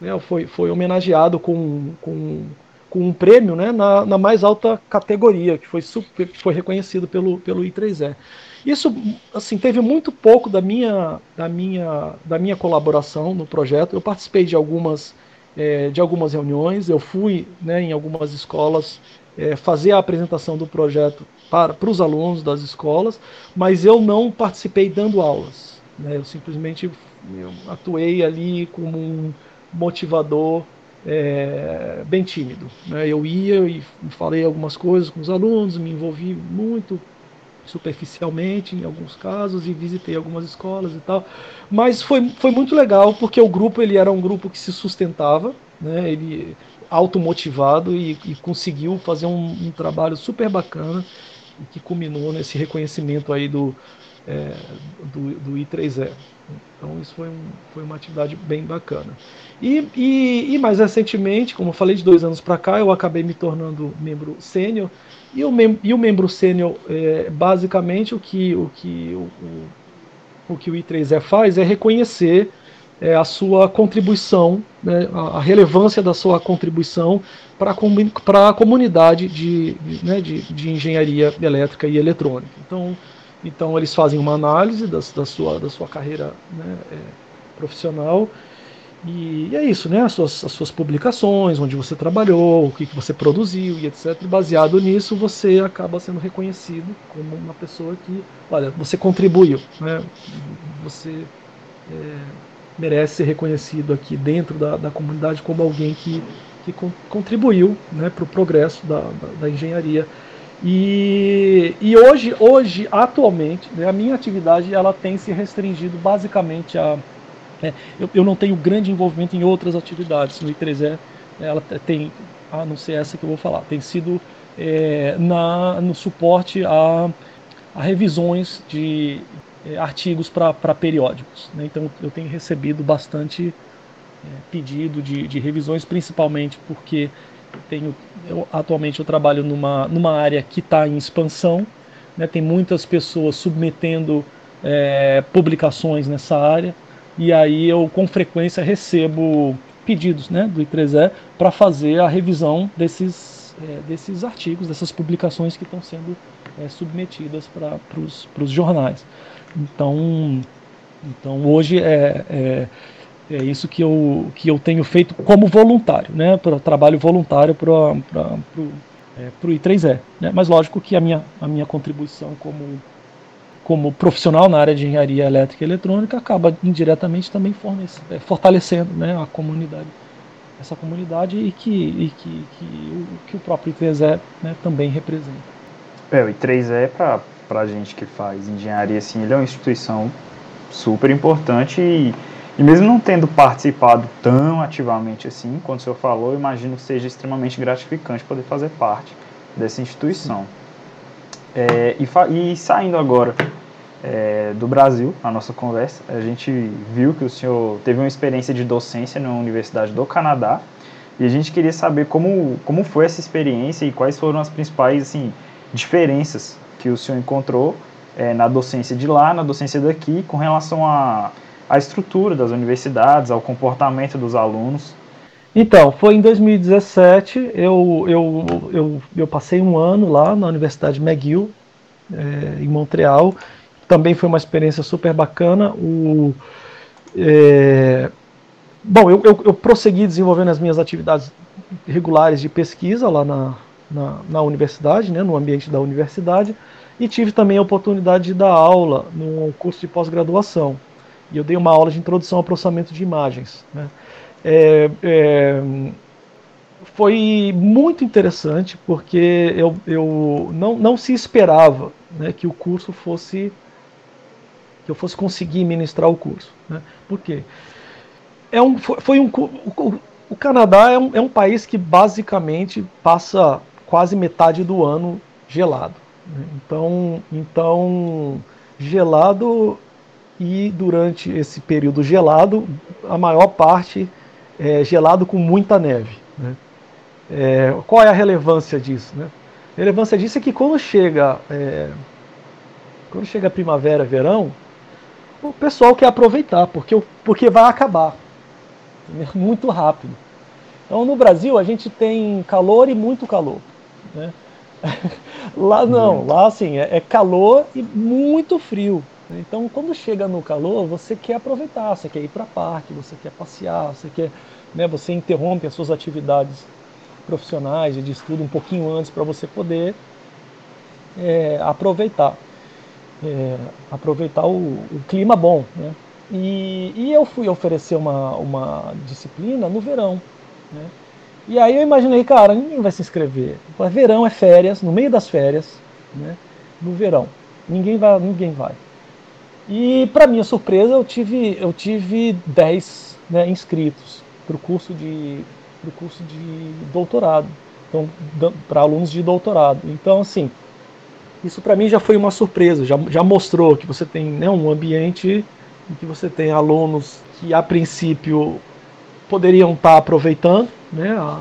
né, foi, foi homenageado com, com, com um prêmio né, na, na mais alta categoria, que foi, super, foi reconhecido pelo, pelo I3E. Isso assim teve muito pouco da minha, da minha, da minha colaboração no projeto. Eu participei de algumas, é, de algumas reuniões, eu fui né, em algumas escolas é, fazer a apresentação do projeto para, para os alunos das escolas, mas eu não participei dando aulas. Né, eu simplesmente eu atuei ali como um, motivador é, bem tímido. Né? Eu ia e falei algumas coisas com os alunos, me envolvi muito superficialmente em alguns casos e visitei algumas escolas e tal. Mas foi, foi muito legal porque o grupo ele era um grupo que se sustentava, né? ele automotivado e, e conseguiu fazer um, um, trabalho super bacana que culminou nesse reconhecimento aí do, é, do, do I3E. Então isso foi, um, foi uma atividade bem bacana. E, e, e, mais recentemente, como eu falei, de dois anos para cá, eu acabei me tornando membro sênior. E o, mem e o membro sênior, é, basicamente, o que o, que o, o, o que o I3E faz é reconhecer é, a sua contribuição, né, a, a, relevância da sua contribuição para a comunidade de, de, né, de, de engenharia elétrica e eletrônica. Então, então eles fazem uma análise da, da, sua, da sua carreira né, é, profissional e, e, é isso, né? As suas, as suas publicações, onde você trabalhou, o que, que você produziu e etc. E baseado nisso, você acaba sendo reconhecido como uma pessoa que, olha, você contribuiu, né? Você é, merece ser reconhecido aqui dentro da, da comunidade como alguém que, que contribuiu né, para o progresso da, da, da engenharia e, e hoje, hoje, atualmente, né, a minha atividade ela tem se restringido basicamente a. É, eu, eu, não tenho grande envolvimento em outras atividades. No I3E, ela tem, a não ser essa que eu vou falar, tem sido é, na, no suporte a, a revisões de é, artigos para periódicos. Né? Então, eu tenho recebido bastante é, pedido de, de revisões, principalmente porque tenho, eu, atualmente eu trabalho numa, numa área que está em expansão, né, tem muitas pessoas submetendo é, publicações nessa área, e aí eu com frequência recebo pedidos né, do I3E para fazer a revisão desses, é, desses artigos, dessas publicações que estão sendo é, submetidas para os jornais. Então, então hoje é, é é isso que eu, que eu tenho feito como voluntário, né? Para trabalho voluntário para o é, I3E. Né? Mas lógico que a minha, a minha contribuição como, como profissional na área de engenharia elétrica e eletrônica acaba indiretamente também é, fortalecendo né, a comunidade, essa comunidade e que, e que, que, o, que o próprio I3E né, também representa. É, o I3E, para a gente que faz engenharia, assim, ele é uma instituição super importante e e mesmo não tendo participado tão ativamente assim, quando o senhor falou, eu imagino que seja extremamente gratificante poder fazer parte dessa instituição. É, e, e, saindo agora é, do Brasil, a nossa conversa, a gente viu que o senhor teve uma experiência de docência na Universidade do Canadá, e a gente queria saber como, como foi essa experiência e quais foram as principais assim, diferenças que o senhor encontrou é, na docência de lá, na docência daqui, com relação a à estrutura das universidades, ao comportamento dos alunos? Então, foi em 2017, eu, eu, eu, eu passei um ano lá na Universidade McGill, é, em Montreal. Também foi uma experiência super bacana. O, é, bom, eu, eu, eu, prossegui desenvolvendo as minhas atividades regulares de pesquisa lá na, na, na universidade, né, no ambiente da universidade, e tive também a oportunidade de dar aula num curso de pós-graduação. E eu dei uma aula de introdução ao processamento de imagens. Né. É, é, foi muito interessante porque eu, eu não, não se esperava né, que o curso fosse que eu fosse conseguir ministrar o curso. Né? Por quê? É um, foi um, o, o Canadá é um, é um país que basicamente passa quase metade do ano gelado. Né? Então, então, gelado e durante esse período gelado, a maior parte é gelado com muita neve. Né? É, qual é a relevância disso? Né? A relevância disso é que quando chega, é, quando chega primavera, verão, o pessoal quer aproveitar, porque, porque vai acabar muito rápido. Então no Brasil a gente tem calor e muito calor. Né? lá não, lá assim, é, é calor e muito frio. Então quando chega no calor, você quer aproveitar, você quer ir para parque, você quer passear, você quer, né, você interrompe as suas atividades profissionais e de estudo um pouquinho antes para você poder é, aproveitar é, aproveitar o, o, clima bom. Né? E, e, eu fui oferecer uma, uma disciplina no verão. Né? E aí eu imaginei, cara, ninguém vai se inscrever. Verão é férias, no meio das férias, né? no verão. Ninguém vai. Ninguém vai. E para minha surpresa, eu tive, eu tive 10 né, inscritos para o curso de curso de doutorado, então para alunos de doutorado. Então assim, isso para mim já foi uma surpresa, já, já mostrou que você tem né, um ambiente em que você tem alunos que a princípio poderiam estar tá aproveitando né, a,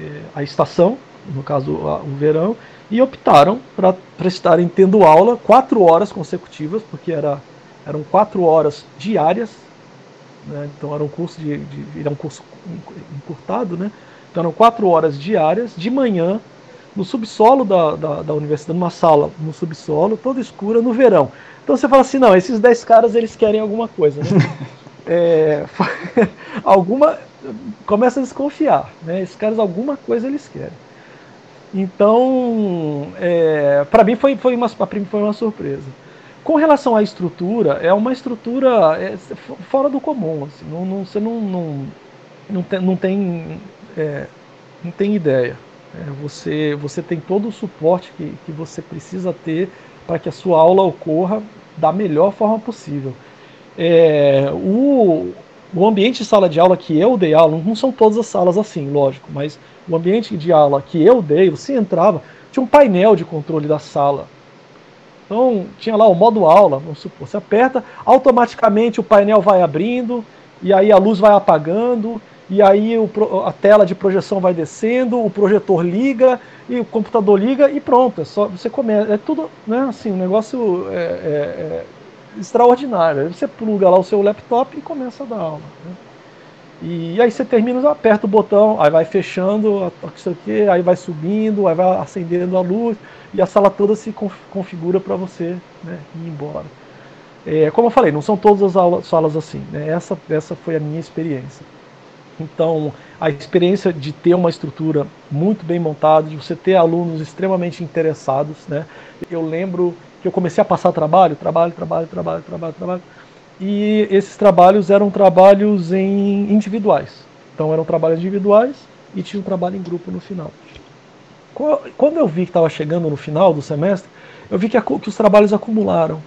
é, a estação, no caso o verão, e optaram para estarem tendo aula quatro horas consecutivas, porque era, eram quatro horas diárias, né, então era um curso de, de era um curso encurtado, né, então eram quatro horas diárias de manhã no subsolo da, da, da, universidade, numa sala no subsolo, toda escura, no verão. Então você fala assim, não, esses 10 caras eles querem alguma coisa, né? é, alguma começa a desconfiar, né? Esses caras alguma coisa eles querem. Então, é, para mim foi, foi, uma, foi uma surpresa. Com relação à estrutura, é uma estrutura é, fora do comum. Assim, não, não, você não, não, não tem, não tem, é, não tem ideia. É, você, você tem todo o suporte que, que você precisa ter para que a sua aula ocorra da melhor forma possível. É, o, o ambiente de sala de aula que eu dei aula, não são todas as salas assim, lógico, mas o ambiente de aula que eu dei, você entrava, tinha um painel de controle da sala. Então, tinha lá o modo aula, vamos supor, você aperta, automaticamente o painel vai abrindo, e aí a luz vai apagando, e aí o, a tela de projeção vai descendo, o projetor liga e o computador liga e pronto, é só você começa, é tudo, né, assim, um negócio é, é, é extraordinário. Você pluga lá o seu laptop e começa a dar aula. Né? E aí você termina, aperta o botão, aí vai fechando, aí vai subindo, aí vai acendendo a luz e a sala toda se configura para você né, ir embora. É, como eu falei, não são todas as aulas, salas assim. Né? Essa, essa foi a minha experiência. Então, a experiência de ter uma estrutura muito bem montada, de você ter alunos extremamente interessados, né? Eu lembro que eu comecei a passar trabalho, trabalho, trabalho, trabalho, trabalho, trabalho, e esses trabalhos eram trabalhos em individuais. Então, eram trabalhos individuais e tinha um trabalho em grupo no final. Quando eu vi que estava chegando no final do semestre, eu vi que, que os trabalhos acumularam.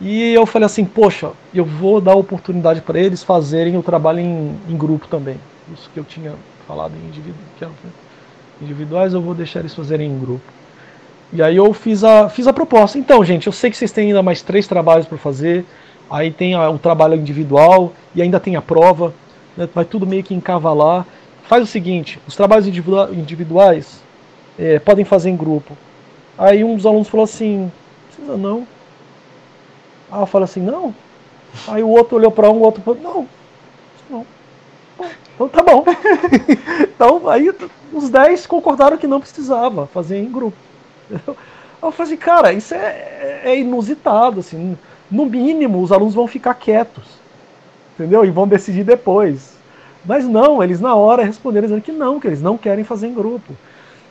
E eu falei assim, poxa, eu vou dar oportunidade para eles fazerem o trabalho em, em, grupo também. Isso que eu tinha falado em individu individuais, eu vou deixar eles fazerem em grupo. E aí eu fiz a, fiz a proposta. Então, gente, eu sei que vocês têm ainda mais três trabalhos para fazer. Aí tem o trabalho individual e ainda tem a prova. Né, vai tudo meio que encavalar. Faz o seguinte, os trabalhos individuais é, podem fazer em grupo. Aí um dos alunos falou assim, precisa não, Aí eu falo assim, não. Aí o outro olhou para um, o outro falou, não, não. Então tá bom. então aí os 10 concordaram que não precisava fazer em grupo. Eu falei assim, cara, isso é, é inusitado, assim. No mínimo, os alunos vão ficar quietos. entendeu? E vão decidir depois. Mas não, eles na hora responderam dizendo que não, que eles não querem fazer em grupo.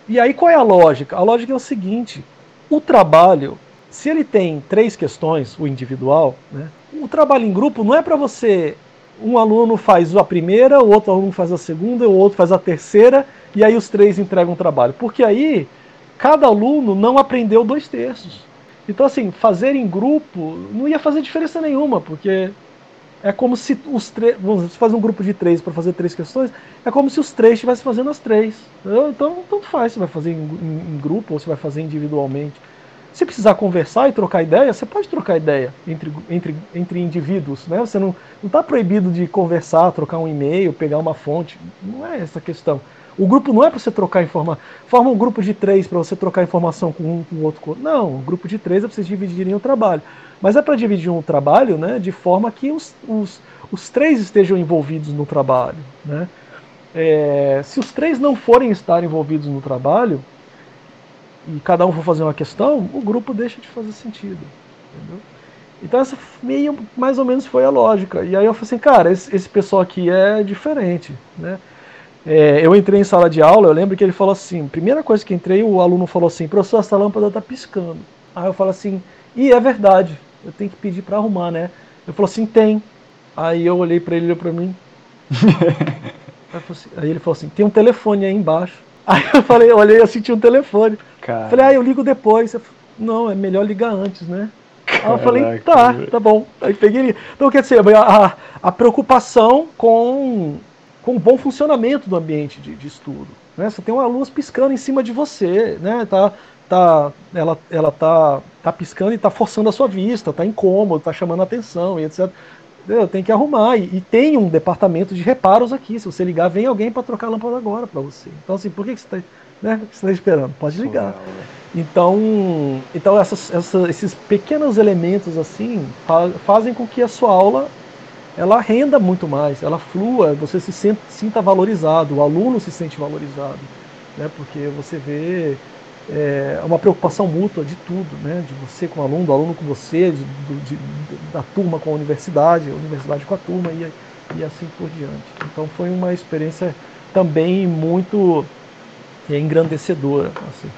E aí qual é a lógica? A lógica é o seguinte: o trabalho, se ele tem três questões, o individual, né, o trabalho em grupo não é para você. Um aluno faz a primeira, o outro aluno faz a segunda, o outro faz a terceira, e aí os três entregam o trabalho. Porque aí cada aluno não aprendeu dois terços. Então, assim, fazer em grupo não ia fazer diferença nenhuma, porque é como se os três. Vamos fazer um grupo de três para fazer três questões, é como se os três estivessem fazendo as três. Então, tanto faz se vai fazer em, em, em, grupo ou se vai fazer individualmente. Se precisar conversar e trocar ideia, você pode trocar ideia entre, entre, entre indivíduos. Né? Você não está proibido de conversar, trocar um e-mail, pegar uma fonte. Não é essa a questão. O grupo não é para você trocar informação. Forma um grupo de três para você trocar informação com um, com o outro. Não, um grupo de três é para vocês dividirem o trabalho. Mas é para dividir um trabalho né, de forma que os, os, os três estejam envolvidos no trabalho. Né? É, se os três não forem estar envolvidos no trabalho, e cada um for fazer uma questão, o grupo deixa de fazer sentido. Entendeu? Então essa meio mais ou menos foi a lógica. E aí eu falei assim, cara, esse, esse pessoal aqui é diferente. Né? É, eu entrei em sala de aula, eu lembro que ele falou assim, primeira coisa que entrei, o aluno falou assim, professor, essa lâmpada está piscando. Aí eu falo assim, e é verdade, eu tenho que pedir para arrumar, né? Ele falou assim, tem. Aí eu olhei para ele, olhou para mim. assim, aí ele falou assim, tem um telefone aí embaixo. Aí eu falei, eu olhei assim, tinha um telefone. Cara. Falei, ah, eu ligo depois. Eu falei, não, é melhor ligar antes, né? Aí eu falei, tá, tá bom. Aí peguei. Então, quer dizer, a, a preocupação com com um bom funcionamento do ambiente de, de estudo. Né? Você tem uma luz piscando em cima de você, né? tá, tá, ela ela tá, tá piscando e está forçando a sua vista, está incômodo, está chamando a atenção e etc. Eu tenho que arrumar. E, e, tem um departamento de reparos aqui. Se você ligar, vem alguém para trocar a lâmpada agora para você. Então, assim, por que, que você está né, tá esperando? Pode ligar. Então, então essas, essas, esses pequenos elementos assim fazem com que a sua aula ela renda muito mais, ela flua, você se sente, sinta valorizado, o aluno se sente valorizado, né? porque você vê é, uma preocupação mútua de tudo, né? de você com o aluno, do aluno com você, de, de, da turma com a universidade, a universidade com a turma e, e assim por diante. Então foi uma experiência também muito é, engrandecedora. Assim.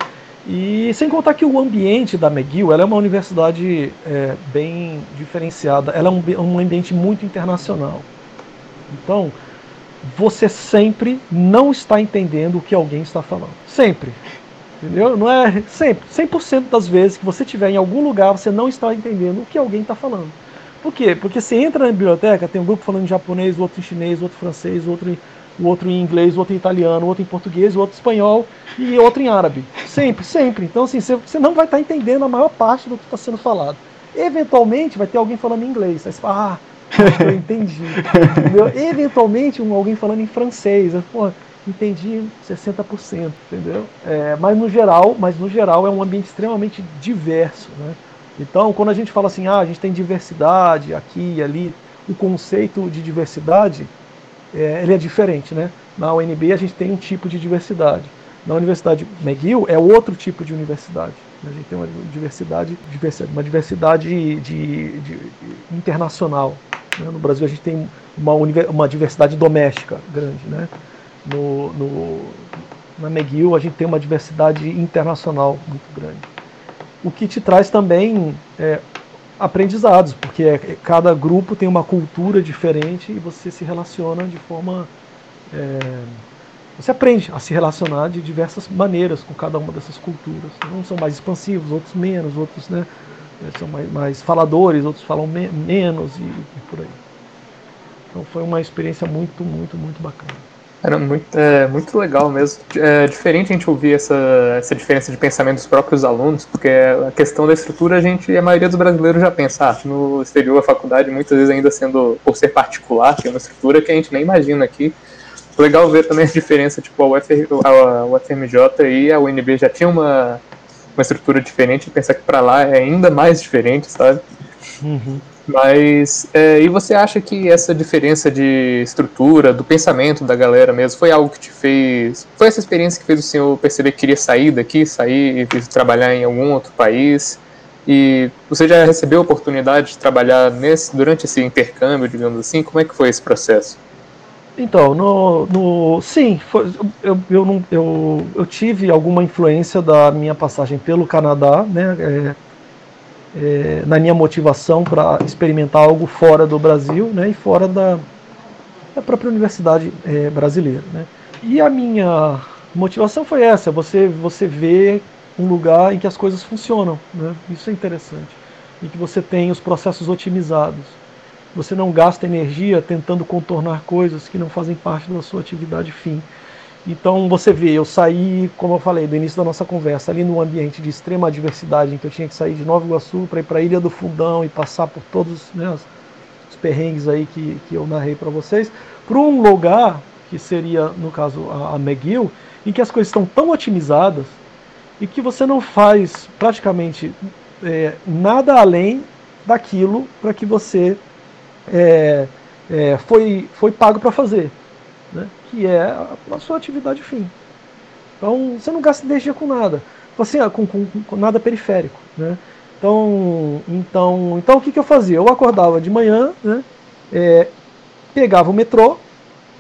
E sem contar que o ambiente da McGill ela é uma universidade é, bem diferenciada, ela é um, um ambiente muito internacional. Então, você sempre não está entendendo o que alguém está falando. Sempre. Entendeu? Não é sempre. 100% das vezes que você estiver em algum lugar, você não está entendendo o que alguém está falando. Por quê? Porque você entra na biblioteca, tem um grupo falando em japonês, outro em chinês, outro em francês, outro em o outro em inglês, o outro em italiano, o outro em português, o outro em espanhol e outro em árabe. Sempre, sempre. Então, assim, você não vai estar entendendo a maior parte do que está sendo falado. Eventualmente vai ter alguém falando em inglês. Aí você fala, ah, eu entendi. entendeu? Eventualmente um, alguém falando em francês. Pô, entendi 60%, entendeu? É, mas no geral, mas no geral é um ambiente extremamente diverso, né? Então, quando a gente fala assim, ah, a gente tem diversidade aqui e ali, o conceito de diversidade é, ele é diferente, né? Na UNB a gente tem um tipo de diversidade. Na Universidade McGill é outro tipo de universidade. A gente tem uma diversidade, uma diversidade de, de, de internacional. Né? No Brasil a gente tem uma, uma diversidade doméstica grande, né? No, no, na McGill a gente tem uma diversidade internacional muito grande. O que te traz também é, aprendizados, porque é, cada grupo tem uma cultura diferente e você se relaciona de forma. É, você aprende a se relacionar de diversas maneiras com cada uma dessas culturas. Uns são mais expansivos, outros menos, outros né, são mais, mais faladores, outros falam me menos e, e por aí. Então foi uma experiência muito, muito, muito bacana. Era muito, é, muito legal mesmo. É diferente a gente ouvir essa, essa diferença de pensamento dos próprios alunos, porque a questão da estrutura, a gente, a maioria dos brasileiros já pensa, ah, no exterior a faculdade muitas vezes ainda sendo, por ser particular, tem uma estrutura que a gente nem imagina aqui. Legal ver também a diferença, tipo, a, UFR, a UFMJ e a UNB já tinha uma, uma estrutura diferente, e pensar que para lá é ainda mais diferente, sabe? Uhum. Mas, é, e você acha que essa diferença de estrutura, do pensamento da galera mesmo, foi algo que te fez. Foi essa experiência que fez o senhor perceber que queria sair daqui, sair e trabalhar em algum outro país? E você já recebeu a oportunidade de trabalhar nesse, durante esse intercâmbio, digamos assim? Como é que foi esse processo? Então, no, no sim, foi, eu, eu, eu, eu tive alguma influência da minha passagem pelo Canadá, né, é, é, na minha motivação para experimentar algo fora do Brasil né, e fora da, da própria universidade é, brasileira. Né. E a minha motivação foi essa: você, você vê um lugar em que as coisas funcionam. Né, isso é interessante. Em que você tem os processos otimizados. Você não gasta energia tentando contornar coisas que não fazem parte da sua atividade fim. Então você vê, eu saí, como eu falei, do início da nossa conversa, ali num ambiente de extrema adversidade, em que eu tinha que sair de Nova Iguaçu para ir para a Ilha do Fundão e passar por todos né, os, perrengues aí que, que eu narrei para vocês, para um lugar, que seria, no caso, a, a McGill, em que as coisas estão tão otimizadas e que você não faz praticamente é, nada além daquilo para que você é, é, foi, foi pago para fazer né, que é a, sua atividade fim. Então você não gasta energia com nada, assim, com, com, com nada periférico. Né? Então, então, então o que, que eu fazia? Eu acordava de manhã, né, é, pegava o metrô,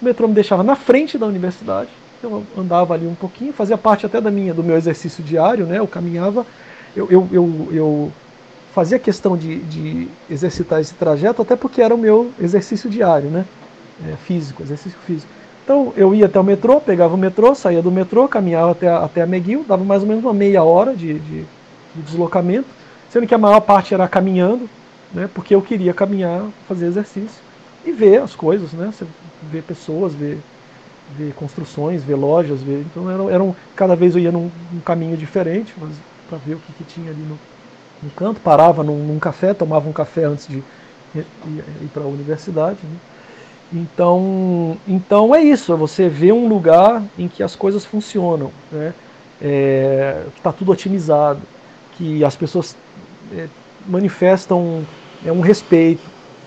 o metrô me deixava na frente da universidade, eu andava ali um pouquinho, fazia parte até da minha, do meu exercício diário, né, eu caminhava, eu, eu, eu, eu fazia questão de, de, exercitar esse trajeto, até porque era o meu exercício diário, né, é, físico, exercício físico. Então eu ia até o metrô, pegava o metrô, saía do metrô, caminhava até a, até a McGill, dava mais ou menos uma meia hora de, de, de deslocamento, sendo que a maior parte era caminhando, né, porque eu queria caminhar, fazer exercício e ver as coisas, né, ver pessoas, ver, ver construções, ver lojas, ver. Então era, era um, cada vez eu ia num, caminho diferente, para ver o que, que, tinha ali no, no canto, parava num, num, café, tomava um café antes de ir, ir, ir para a universidade. Né. Então, então é isso, é você vê um lugar em que as coisas funcionam, né? É, que está tudo otimizado, que as pessoas é, manifestam é, um respeito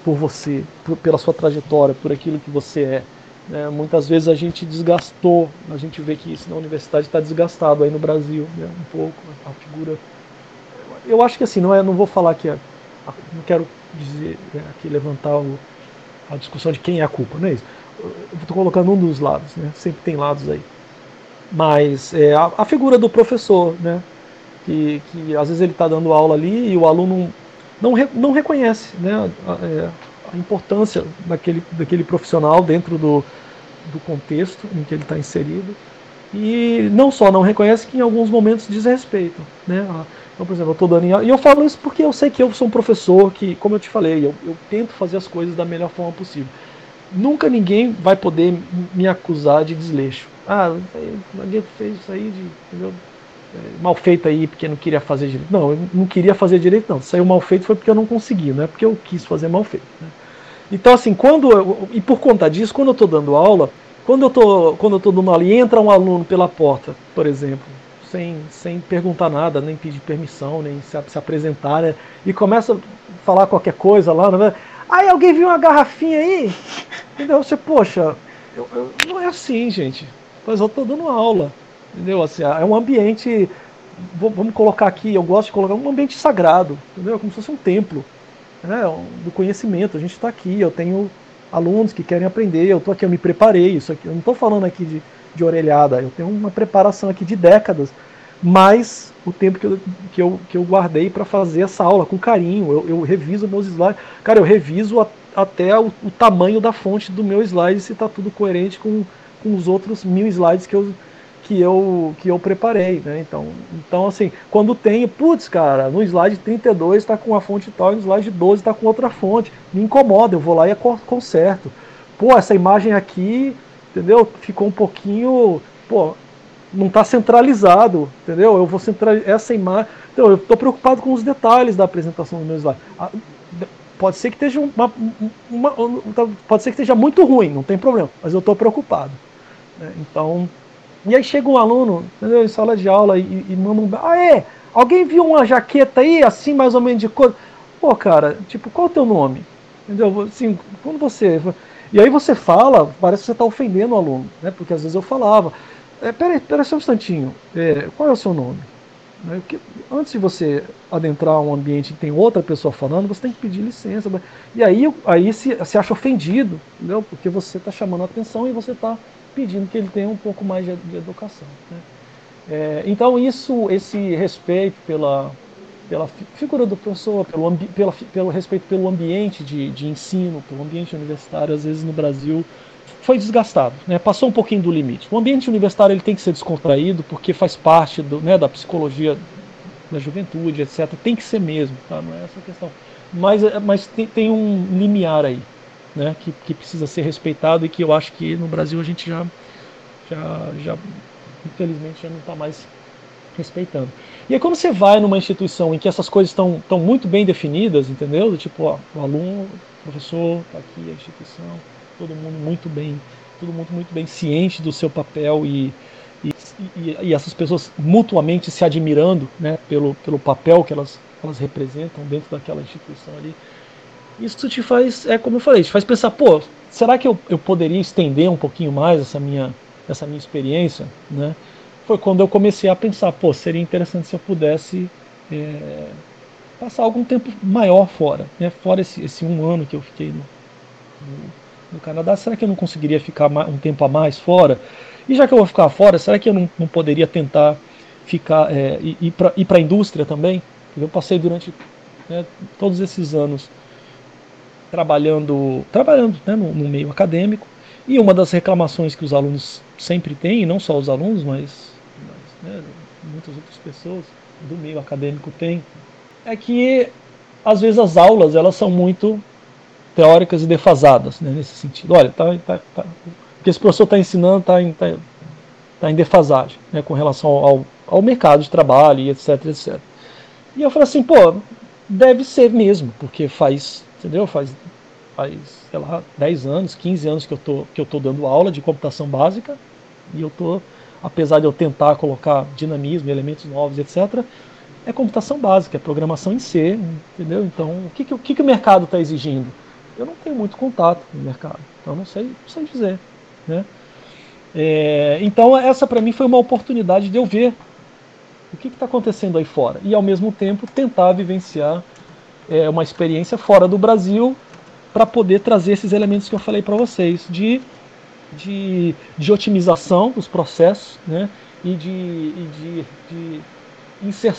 por você, por, pela sua trajetória, por aquilo que você é. Né? Muitas vezes a gente desgastou, a gente vê que isso na universidade está desgastado aí no Brasil, né? um pouco, a figura. Eu acho que assim, não, é, não vou falar que é, não quero dizer é, aqui levantar o a discussão de quem é a culpa, não é isso? Estou colocando um dos lados, né? Sempre tem lados aí. Mas é, a, a, figura do professor, né? Que, que às vezes ele está dando aula ali e o aluno não, re, não reconhece né? A, é, a, importância daquele, daquele profissional dentro do, do contexto em que ele está inserido. E não só não reconhece, que em alguns momentos desrespeita. Né? Então, por exemplo, eu estou dando. E eu falo isso porque eu sei que eu sou um professor que, como eu te falei, eu, eu tento fazer as coisas da melhor forma possível. Nunca ninguém vai poder me acusar de desleixo. Ah, alguém fez isso aí de. Entendeu? É, mal feito aí porque não queria fazer direito. Não, eu não queria fazer direito, não. Saiu mal feito foi porque eu não consegui, não é porque eu quis fazer mal feito. Né? Então, assim, quando. Eu, e por conta disso, quando eu estou dando aula, quando eu estou quando eu tô aula e entra um aluno pela porta, por exemplo, sem, sem perguntar nada, nem pedir permissão, nem se, se apresentar, né? e começa a falar qualquer coisa lá, né? aí alguém viu uma garrafinha aí, entendeu? Você, poxa, eu, eu, não é assim, gente, mas eu estou dando aula, entendeu? Assim, é um ambiente, vamos colocar aqui, eu gosto de colocar um ambiente sagrado, entendeu? Como se fosse um templo né? do conhecimento, a gente está aqui, eu tenho alunos que querem aprender, eu estou aqui, eu me preparei, isso aqui, eu não estou falando aqui de de orelhada. Eu tenho uma preparação aqui de décadas, mais o tempo que eu, que eu, que eu guardei para fazer essa aula com carinho. Eu, eu, reviso meus slides. Cara, eu reviso a, até o, o, tamanho da fonte do meu slide se está tudo coerente com, com os outros mil slides que eu, que eu, que eu preparei. Né? Então, então, assim, quando tem, putz, cara, no slide 32 está com a fonte tal e no slide 12 está com outra fonte. Me incomoda, eu vou lá e conserto. Pô, essa imagem aqui entendeu? Ficou um pouquinho, pô, não está centralizado, entendeu? Eu vou centralizar essa imagem. Então, eu estou preocupado com os detalhes da apresentação do meu slide. Pode ser que esteja uma, uma, pode ser que esteja muito ruim, não tem problema, mas eu estou preocupado. Né? Então, e aí chega um aluno, entendeu? Em sala de aula e, e manda um, ah é, alguém viu uma jaqueta aí assim mais ou menos de cor? Pô, cara, tipo, qual é o teu nome? Entendeu? Assim, quando você e aí você fala, parece que você está ofendendo o aluno, né? Porque às vezes eu falava, é, peraí, peraí só um instantinho, é, qual é o seu nome? Né? Antes de você adentrar um ambiente que tem outra pessoa falando, você tem que pedir licença. E aí, aí se, se acha ofendido, entendeu? porque você está chamando a atenção e você está pedindo que ele tenha um pouco mais de, educação. Né? É, então isso, esse respeito pela, pela figura do professor, pelo, pela, pelo respeito pelo ambiente de, de ensino, pelo ambiente universitário, às vezes no Brasil foi desgastado, né? passou um pouquinho do limite. O ambiente universitário ele tem que ser descontraído porque faz parte do, né, da psicologia da juventude, etc. Tem que ser mesmo, tá? não é essa questão. Mas, é, mas tem, tem um limiar aí, né? que, que precisa ser respeitado e que eu acho que no Brasil a gente já, já, já infelizmente, já não está mais respeitando. E aí quando você vai numa instituição em que essas coisas estão, estão muito bem definidas, entendeu? Tipo, ó, o aluno, o professor, está aqui a instituição, todo mundo muito bem, todo mundo muito bem ciente do seu papel e, e, e, e essas pessoas mutuamente se admirando né, pelo, pelo papel que elas, elas representam dentro daquela instituição ali. Isso te faz, é como eu falei, te faz pensar, pô, será que eu, eu poderia estender um pouquinho mais essa minha, essa minha experiência, né? Foi quando eu comecei a pensar, pô, seria interessante se eu pudesse é, passar algum tempo maior fora, né? Fora esse, esse um ano que eu fiquei no, no no Canadá, será que eu não conseguiria ficar um tempo a mais fora? E já que eu vou ficar fora, será que eu não, não poderia tentar ficar é, ir para a indústria também? Eu passei durante né, todos esses anos trabalhando, trabalhando né, no, no, meio acadêmico. E uma das reclamações que os alunos sempre têm, não só os alunos, mas, mas né, muitas outras pessoas do meio acadêmico têm, é que às vezes as aulas elas são muito teóricas e defasadas né, nesse sentido. Olha, tá, tá, tá, o que esse professor está ensinando está em, tá, tá em defasagem né, com relação ao, ao mercado de trabalho e etc, etc. E eu falei assim, pô, deve ser mesmo, porque faz, entendeu? Faz, faz sei lá, 10 anos, 15 anos que eu tô, que eu tô dando aula de computação básica e eu tô, apesar de eu tentar colocar dinamismo, elementos novos, etc., é computação básica, é programação em C, entendeu? Então, o que, que, o, que, que o mercado está exigindo? eu não tenho muito contato com o mercado, então não sei, não sei dizer. Né? É, então essa para mim foi uma oportunidade de eu ver o que está acontecendo aí fora e ao mesmo tempo tentar vivenciar é, uma experiência fora do Brasil para poder trazer esses elementos que eu falei para vocês de, de, de, otimização dos processos né? e de, e de, de,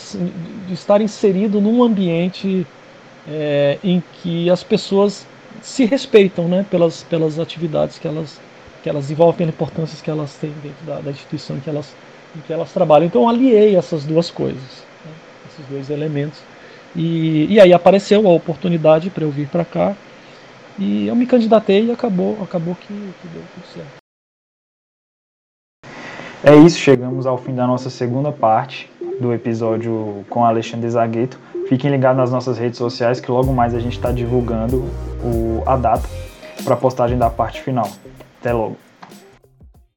de estar inserido num ambiente é, em que as pessoas se respeitam né, pelas, pelas atividades que elas, que elas desenvolvem, pelas importâncias que elas têm dentro da, da instituição em que, elas, em que elas trabalham. Então, aliei essas duas coisas, né, esses dois elementos. E, e aí apareceu a oportunidade para eu vir para cá. E eu me candidatei e acabou, acabou que, que deu tudo certo. É isso, chegamos ao fim da nossa segunda parte do episódio com Alexandre Zagueto. Fiquem ligados nas nossas redes sociais que logo mais a gente está divulgando o, a data para a postagem da parte final. Até logo!